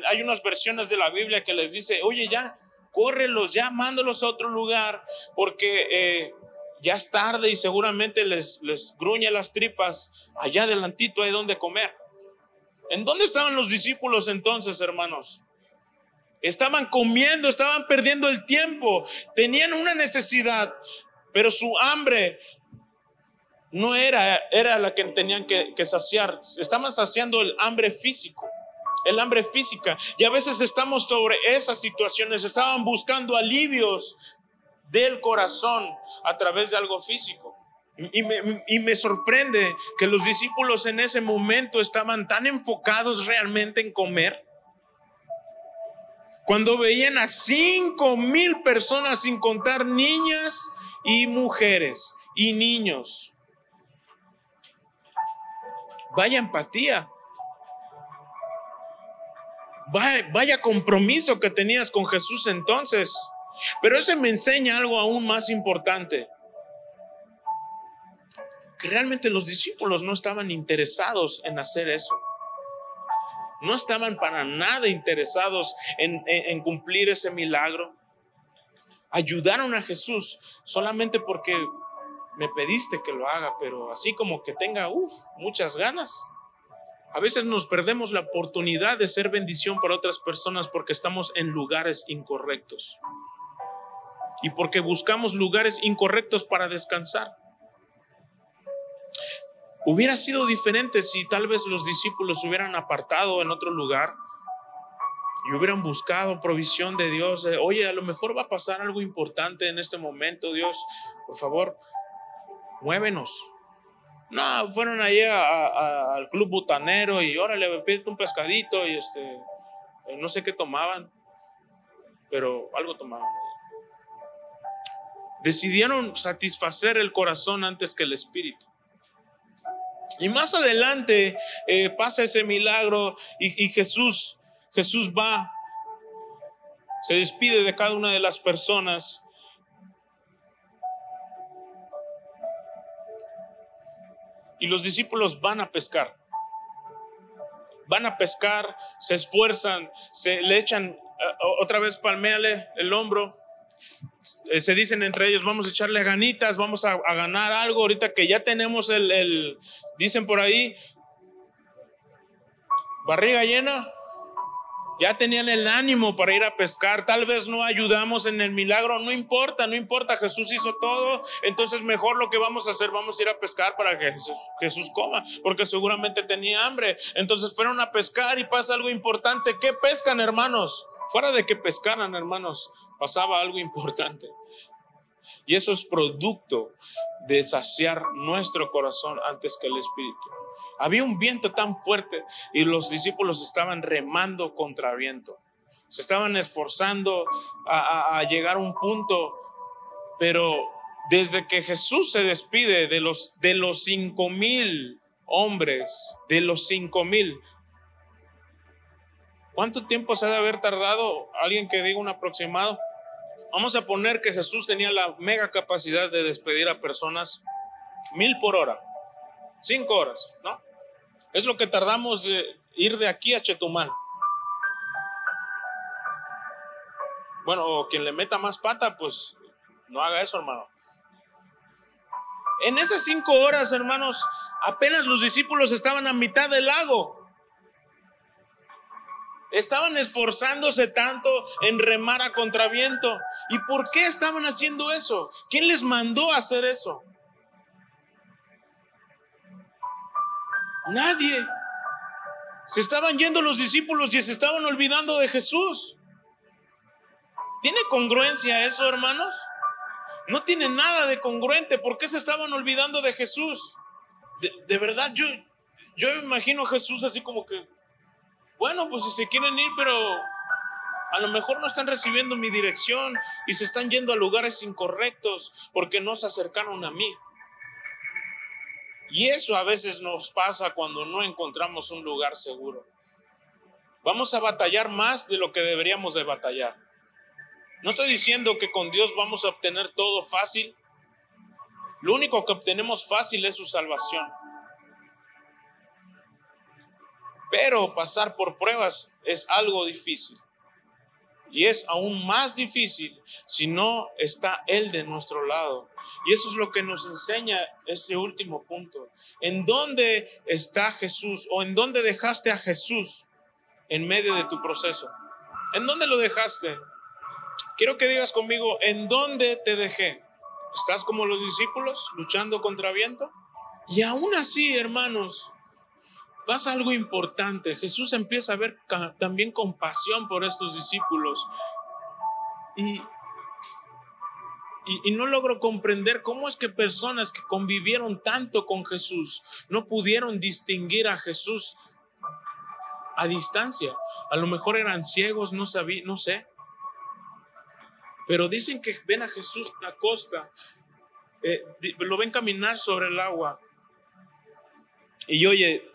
Hay unas versiones de la Biblia que les dice, oye, ya, córrelos, ya, mándalos a otro lugar, porque eh, ya es tarde y seguramente les, les gruñe las tripas. Allá adelantito hay donde comer. ¿En dónde estaban los discípulos entonces, hermanos? Estaban comiendo, estaban perdiendo el tiempo, tenían una necesidad, pero su hambre no era, era la que tenían que, que saciar. Estaban saciando el hambre físico el hambre física. Y a veces estamos sobre esas situaciones, estaban buscando alivios del corazón a través de algo físico. Y me, y me, sorprende que los discípulos en ese momento estaban tan enfocados realmente en comer. Cuando veían a cinco mil personas sin contar niñas y mujeres y niños. Vaya empatía. Vaya, vaya compromiso que tenías con Jesús entonces. Pero ese me enseña algo aún más importante. Que realmente los discípulos no estaban interesados en hacer eso. No estaban para nada interesados en, cumplir ese milagro. Ayudaron a Jesús solamente porque me pediste que lo haga, pero así como que tenga, muchas ganas. A veces nos perdemos la oportunidad de ser bendición para otras personas porque estamos en lugares incorrectos y porque buscamos lugares incorrectos para descansar. Hubiera sido diferente si tal vez los discípulos hubieran apartado en otro lugar y hubieran buscado provisión de Dios. Oye, a lo mejor va a pasar algo importante en este momento, Dios, por favor, muévenos. No, fueron allí al club butanero y órale, pídete un pescadito y este, no sé qué tomaban, pero algo tomaban. Decidieron satisfacer el corazón antes que el espíritu. Y más adelante eh, pasa ese milagro y Jesús, Jesús va, se despide de cada una de las personas. Y los discípulos van a pescar. van a pescar, se esfuerzan, se le echan eh, otra vez palmeale el hombro. Eh, se dicen entre ellos, vamos a echarle ganitas, vamos a, ganar algo ahorita que ya tenemos el, el, dicen por ahí, barriga llena, ya tenían el ánimo para ir a pescar, tal vez no ayudamos en el milagro, no importa, no importa, Jesús hizo todo, entonces mejor lo que vamos a hacer, vamos a ir a pescar para que Jesús, coma, porque seguramente tenía hambre. Entonces fueron a pescar y pasa algo importante. ¿Qué pescan, hermanos? Fuera de que pescaran, hermanos, pasaba algo importante. Y eso es producto de saciar nuestro corazón antes que el Espíritu. Había un viento tan fuerte y los discípulos estaban remando contra viento. Se estaban esforzando a, llegar a un punto, pero desde que Jesús se despide de los, de los cinco mil hombres, de los cinco mil, ¿cuánto tiempo se ha de haber tardado? Alguien que diga un aproximado. Vamos a poner que Jesús tenía la mega capacidad de despedir a personas mil por hora, cinco horas, ¿no? Es lo que tardamos de ir de aquí a Chetumal. Bueno, quien le meta más pata, pues no haga eso, hermano. En esas cinco horas, hermanos, apenas los discípulos estaban a mitad del lago. Estaban esforzándose tanto en remar a contraviento. ¿Y por qué estaban haciendo eso? ¿Quién les mandó hacer eso? Nadie. Se estaban yendo los discípulos y se estaban olvidando de Jesús. ¿Tiene congruencia eso, hermanos? No tiene nada de congruente. ¿Por qué se estaban olvidando de Jesús? De, verdad, yo, yo imagino a Jesús así como que, bueno, pues si se quieren ir, pero a lo mejor no están recibiendo mi dirección y se están yendo a lugares incorrectos porque no se acercaron a mí. Y eso a veces nos pasa cuando no encontramos un lugar seguro. Vamos a batallar más de lo que deberíamos de batallar. No estoy diciendo que con Dios vamos a obtener todo fácil. Lo único que obtenemos fácil es su salvación. Pero pasar por pruebas es algo difícil. Y es aún más difícil si no está Él de nuestro lado. Y eso es lo que nos enseña ese último punto. ¿En dónde está Jesús o en dónde dejaste a Jesús en medio de tu proceso? ¿En dónde lo dejaste? Quiero que digas conmigo, ¿en dónde te dejé? ¿Estás como los discípulos luchando contra viento? Y aún así, hermanos, pasa algo importante. Jesús empieza a ver también compasión por estos discípulos. Y, y, no logro comprender cómo es que personas que convivieron tanto con Jesús no pudieron distinguir a Jesús a distancia. A lo mejor eran ciegos, no sabía, no sé. Pero dicen que ven a Jesús en la costa, eh, lo ven caminar sobre el agua. Y oye,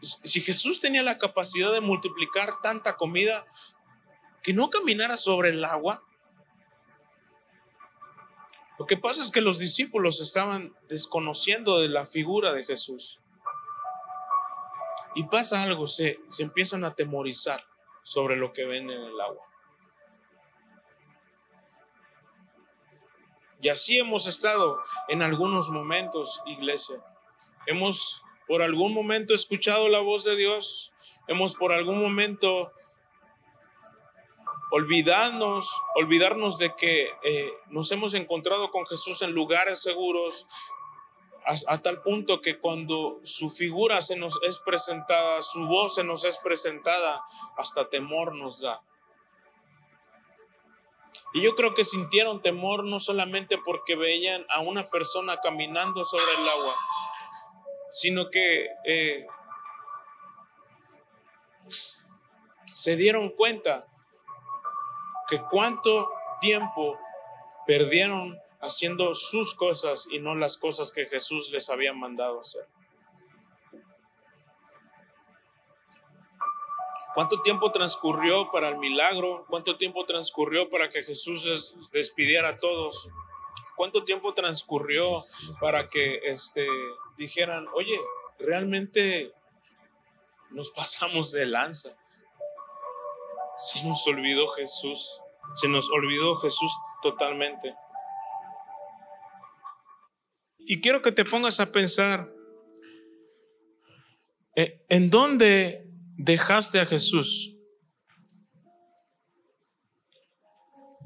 si Jesús tenía la capacidad de multiplicar tanta comida, que no caminara sobre el agua. Lo que pasa es que los discípulos estaban desconociendo de la figura de Jesús. Y pasa algo, se, se empiezan a temorizar sobre lo que ven en el agua. Y así hemos estado en algunos momentos, iglesia. Hemos por algún momento escuchado la voz de Dios, hemos por algún momento olvidarnos, olvidarnos de que eh, nos hemos encontrado con Jesús en lugares seguros, a, tal punto que cuando su figura se nos es presentada, su voz se nos es presentada, hasta temor nos da. Y yo creo que sintieron temor no solamente porque veían a una persona caminando sobre el agua, sino que eh, se dieron cuenta que cuánto tiempo perdieron haciendo sus cosas y no las cosas que Jesús les había mandado hacer. ¿Cuánto tiempo transcurrió para el milagro? ¿Cuánto tiempo transcurrió para que Jesús les despidiera a todos? ¿Cuánto tiempo transcurrió para que este, dijeran, oye, realmente nos pasamos de lanza. Se nos olvidó Jesús. Se nos olvidó Jesús totalmente. Y quiero que te pongas a pensar, eh, ¿en dónde dejaste a Jesús?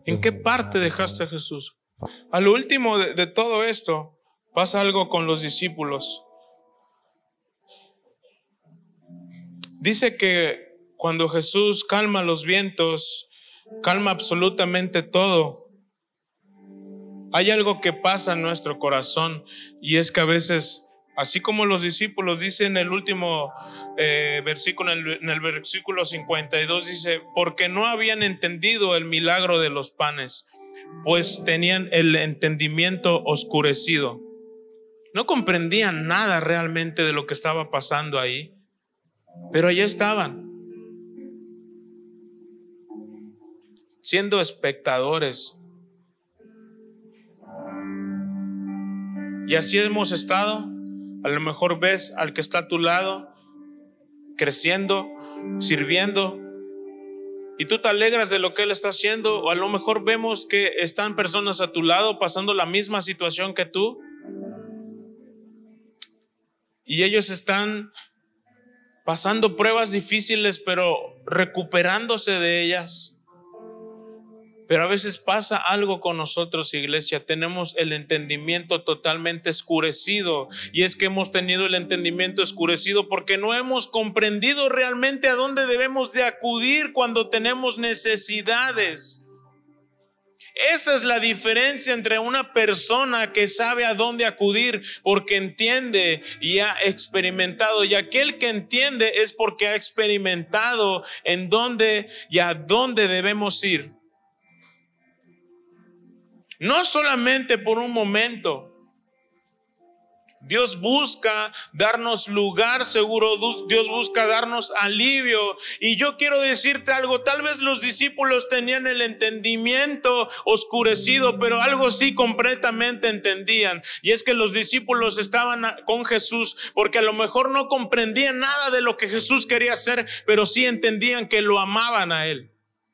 ¿En qué parte dejaste a Jesús? A lo último de, todo esto pasa algo con los discípulos. Dice que cuando Jesús calma los vientos, calma absolutamente todo. Hay algo que pasa en nuestro corazón y es que a veces, así como los discípulos dicen en el último eh, versículo, en el versículo 52, dice, porque no habían entendido el milagro de los panes pues tenían el entendimiento oscurecido. No comprendían nada realmente de lo que estaba pasando ahí, pero allá estaban, siendo espectadores. Y así hemos estado. A lo mejor ves al que está a tu lado creciendo, sirviendo, y tú te alegras de lo que Él está haciendo, o a lo mejor vemos que están personas a tu lado pasando la misma situación que tú, y ellos están pasando pruebas difíciles, pero recuperándose de ellas. Pero a veces pasa algo con nosotros, iglesia. Tenemos el entendimiento totalmente escurecido. Y es que hemos tenido el entendimiento escurecido porque no hemos comprendido realmente a dónde debemos de acudir cuando tenemos necesidades. Esa es la diferencia entre una persona que sabe a dónde acudir porque entiende y ha experimentado. Y aquel que entiende es porque ha experimentado en dónde y a dónde debemos ir. No solamente por un momento. Dios busca darnos lugar seguro, Dios busca darnos alivio. Y yo quiero decirte algo, tal vez los discípulos tenían el entendimiento oscurecido, pero algo sí completamente entendían. Y es que los discípulos estaban con Jesús porque a lo mejor no comprendían nada de lo que Jesús quería hacer, pero sí entendían que lo amaban a Él.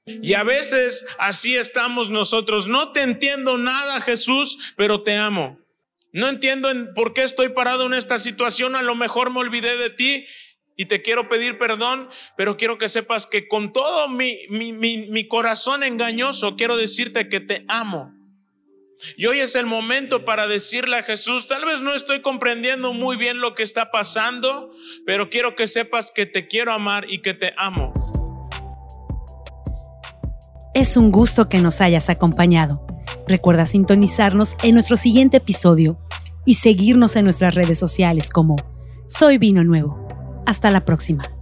Y a veces así estamos nosotros. No te entiendo nada, Jesús, pero te amo. No entiendo por qué estoy parado en esta situación. A lo mejor me olvidé de ti y te quiero pedir perdón, pero quiero que sepas que con todo mi, mi, mi, corazón engañoso quiero decirte que te amo. Y hoy es el momento para decirle a Jesús, tal vez no estoy comprendiendo muy bien lo que está pasando, pero quiero que sepas que te quiero amar y que te amo. Es un gusto que nos hayas acompañado. Recuerda sintonizarnos en nuestro siguiente episodio y seguirnos en nuestras redes sociales como Soy Vino Nuevo. Hasta la próxima.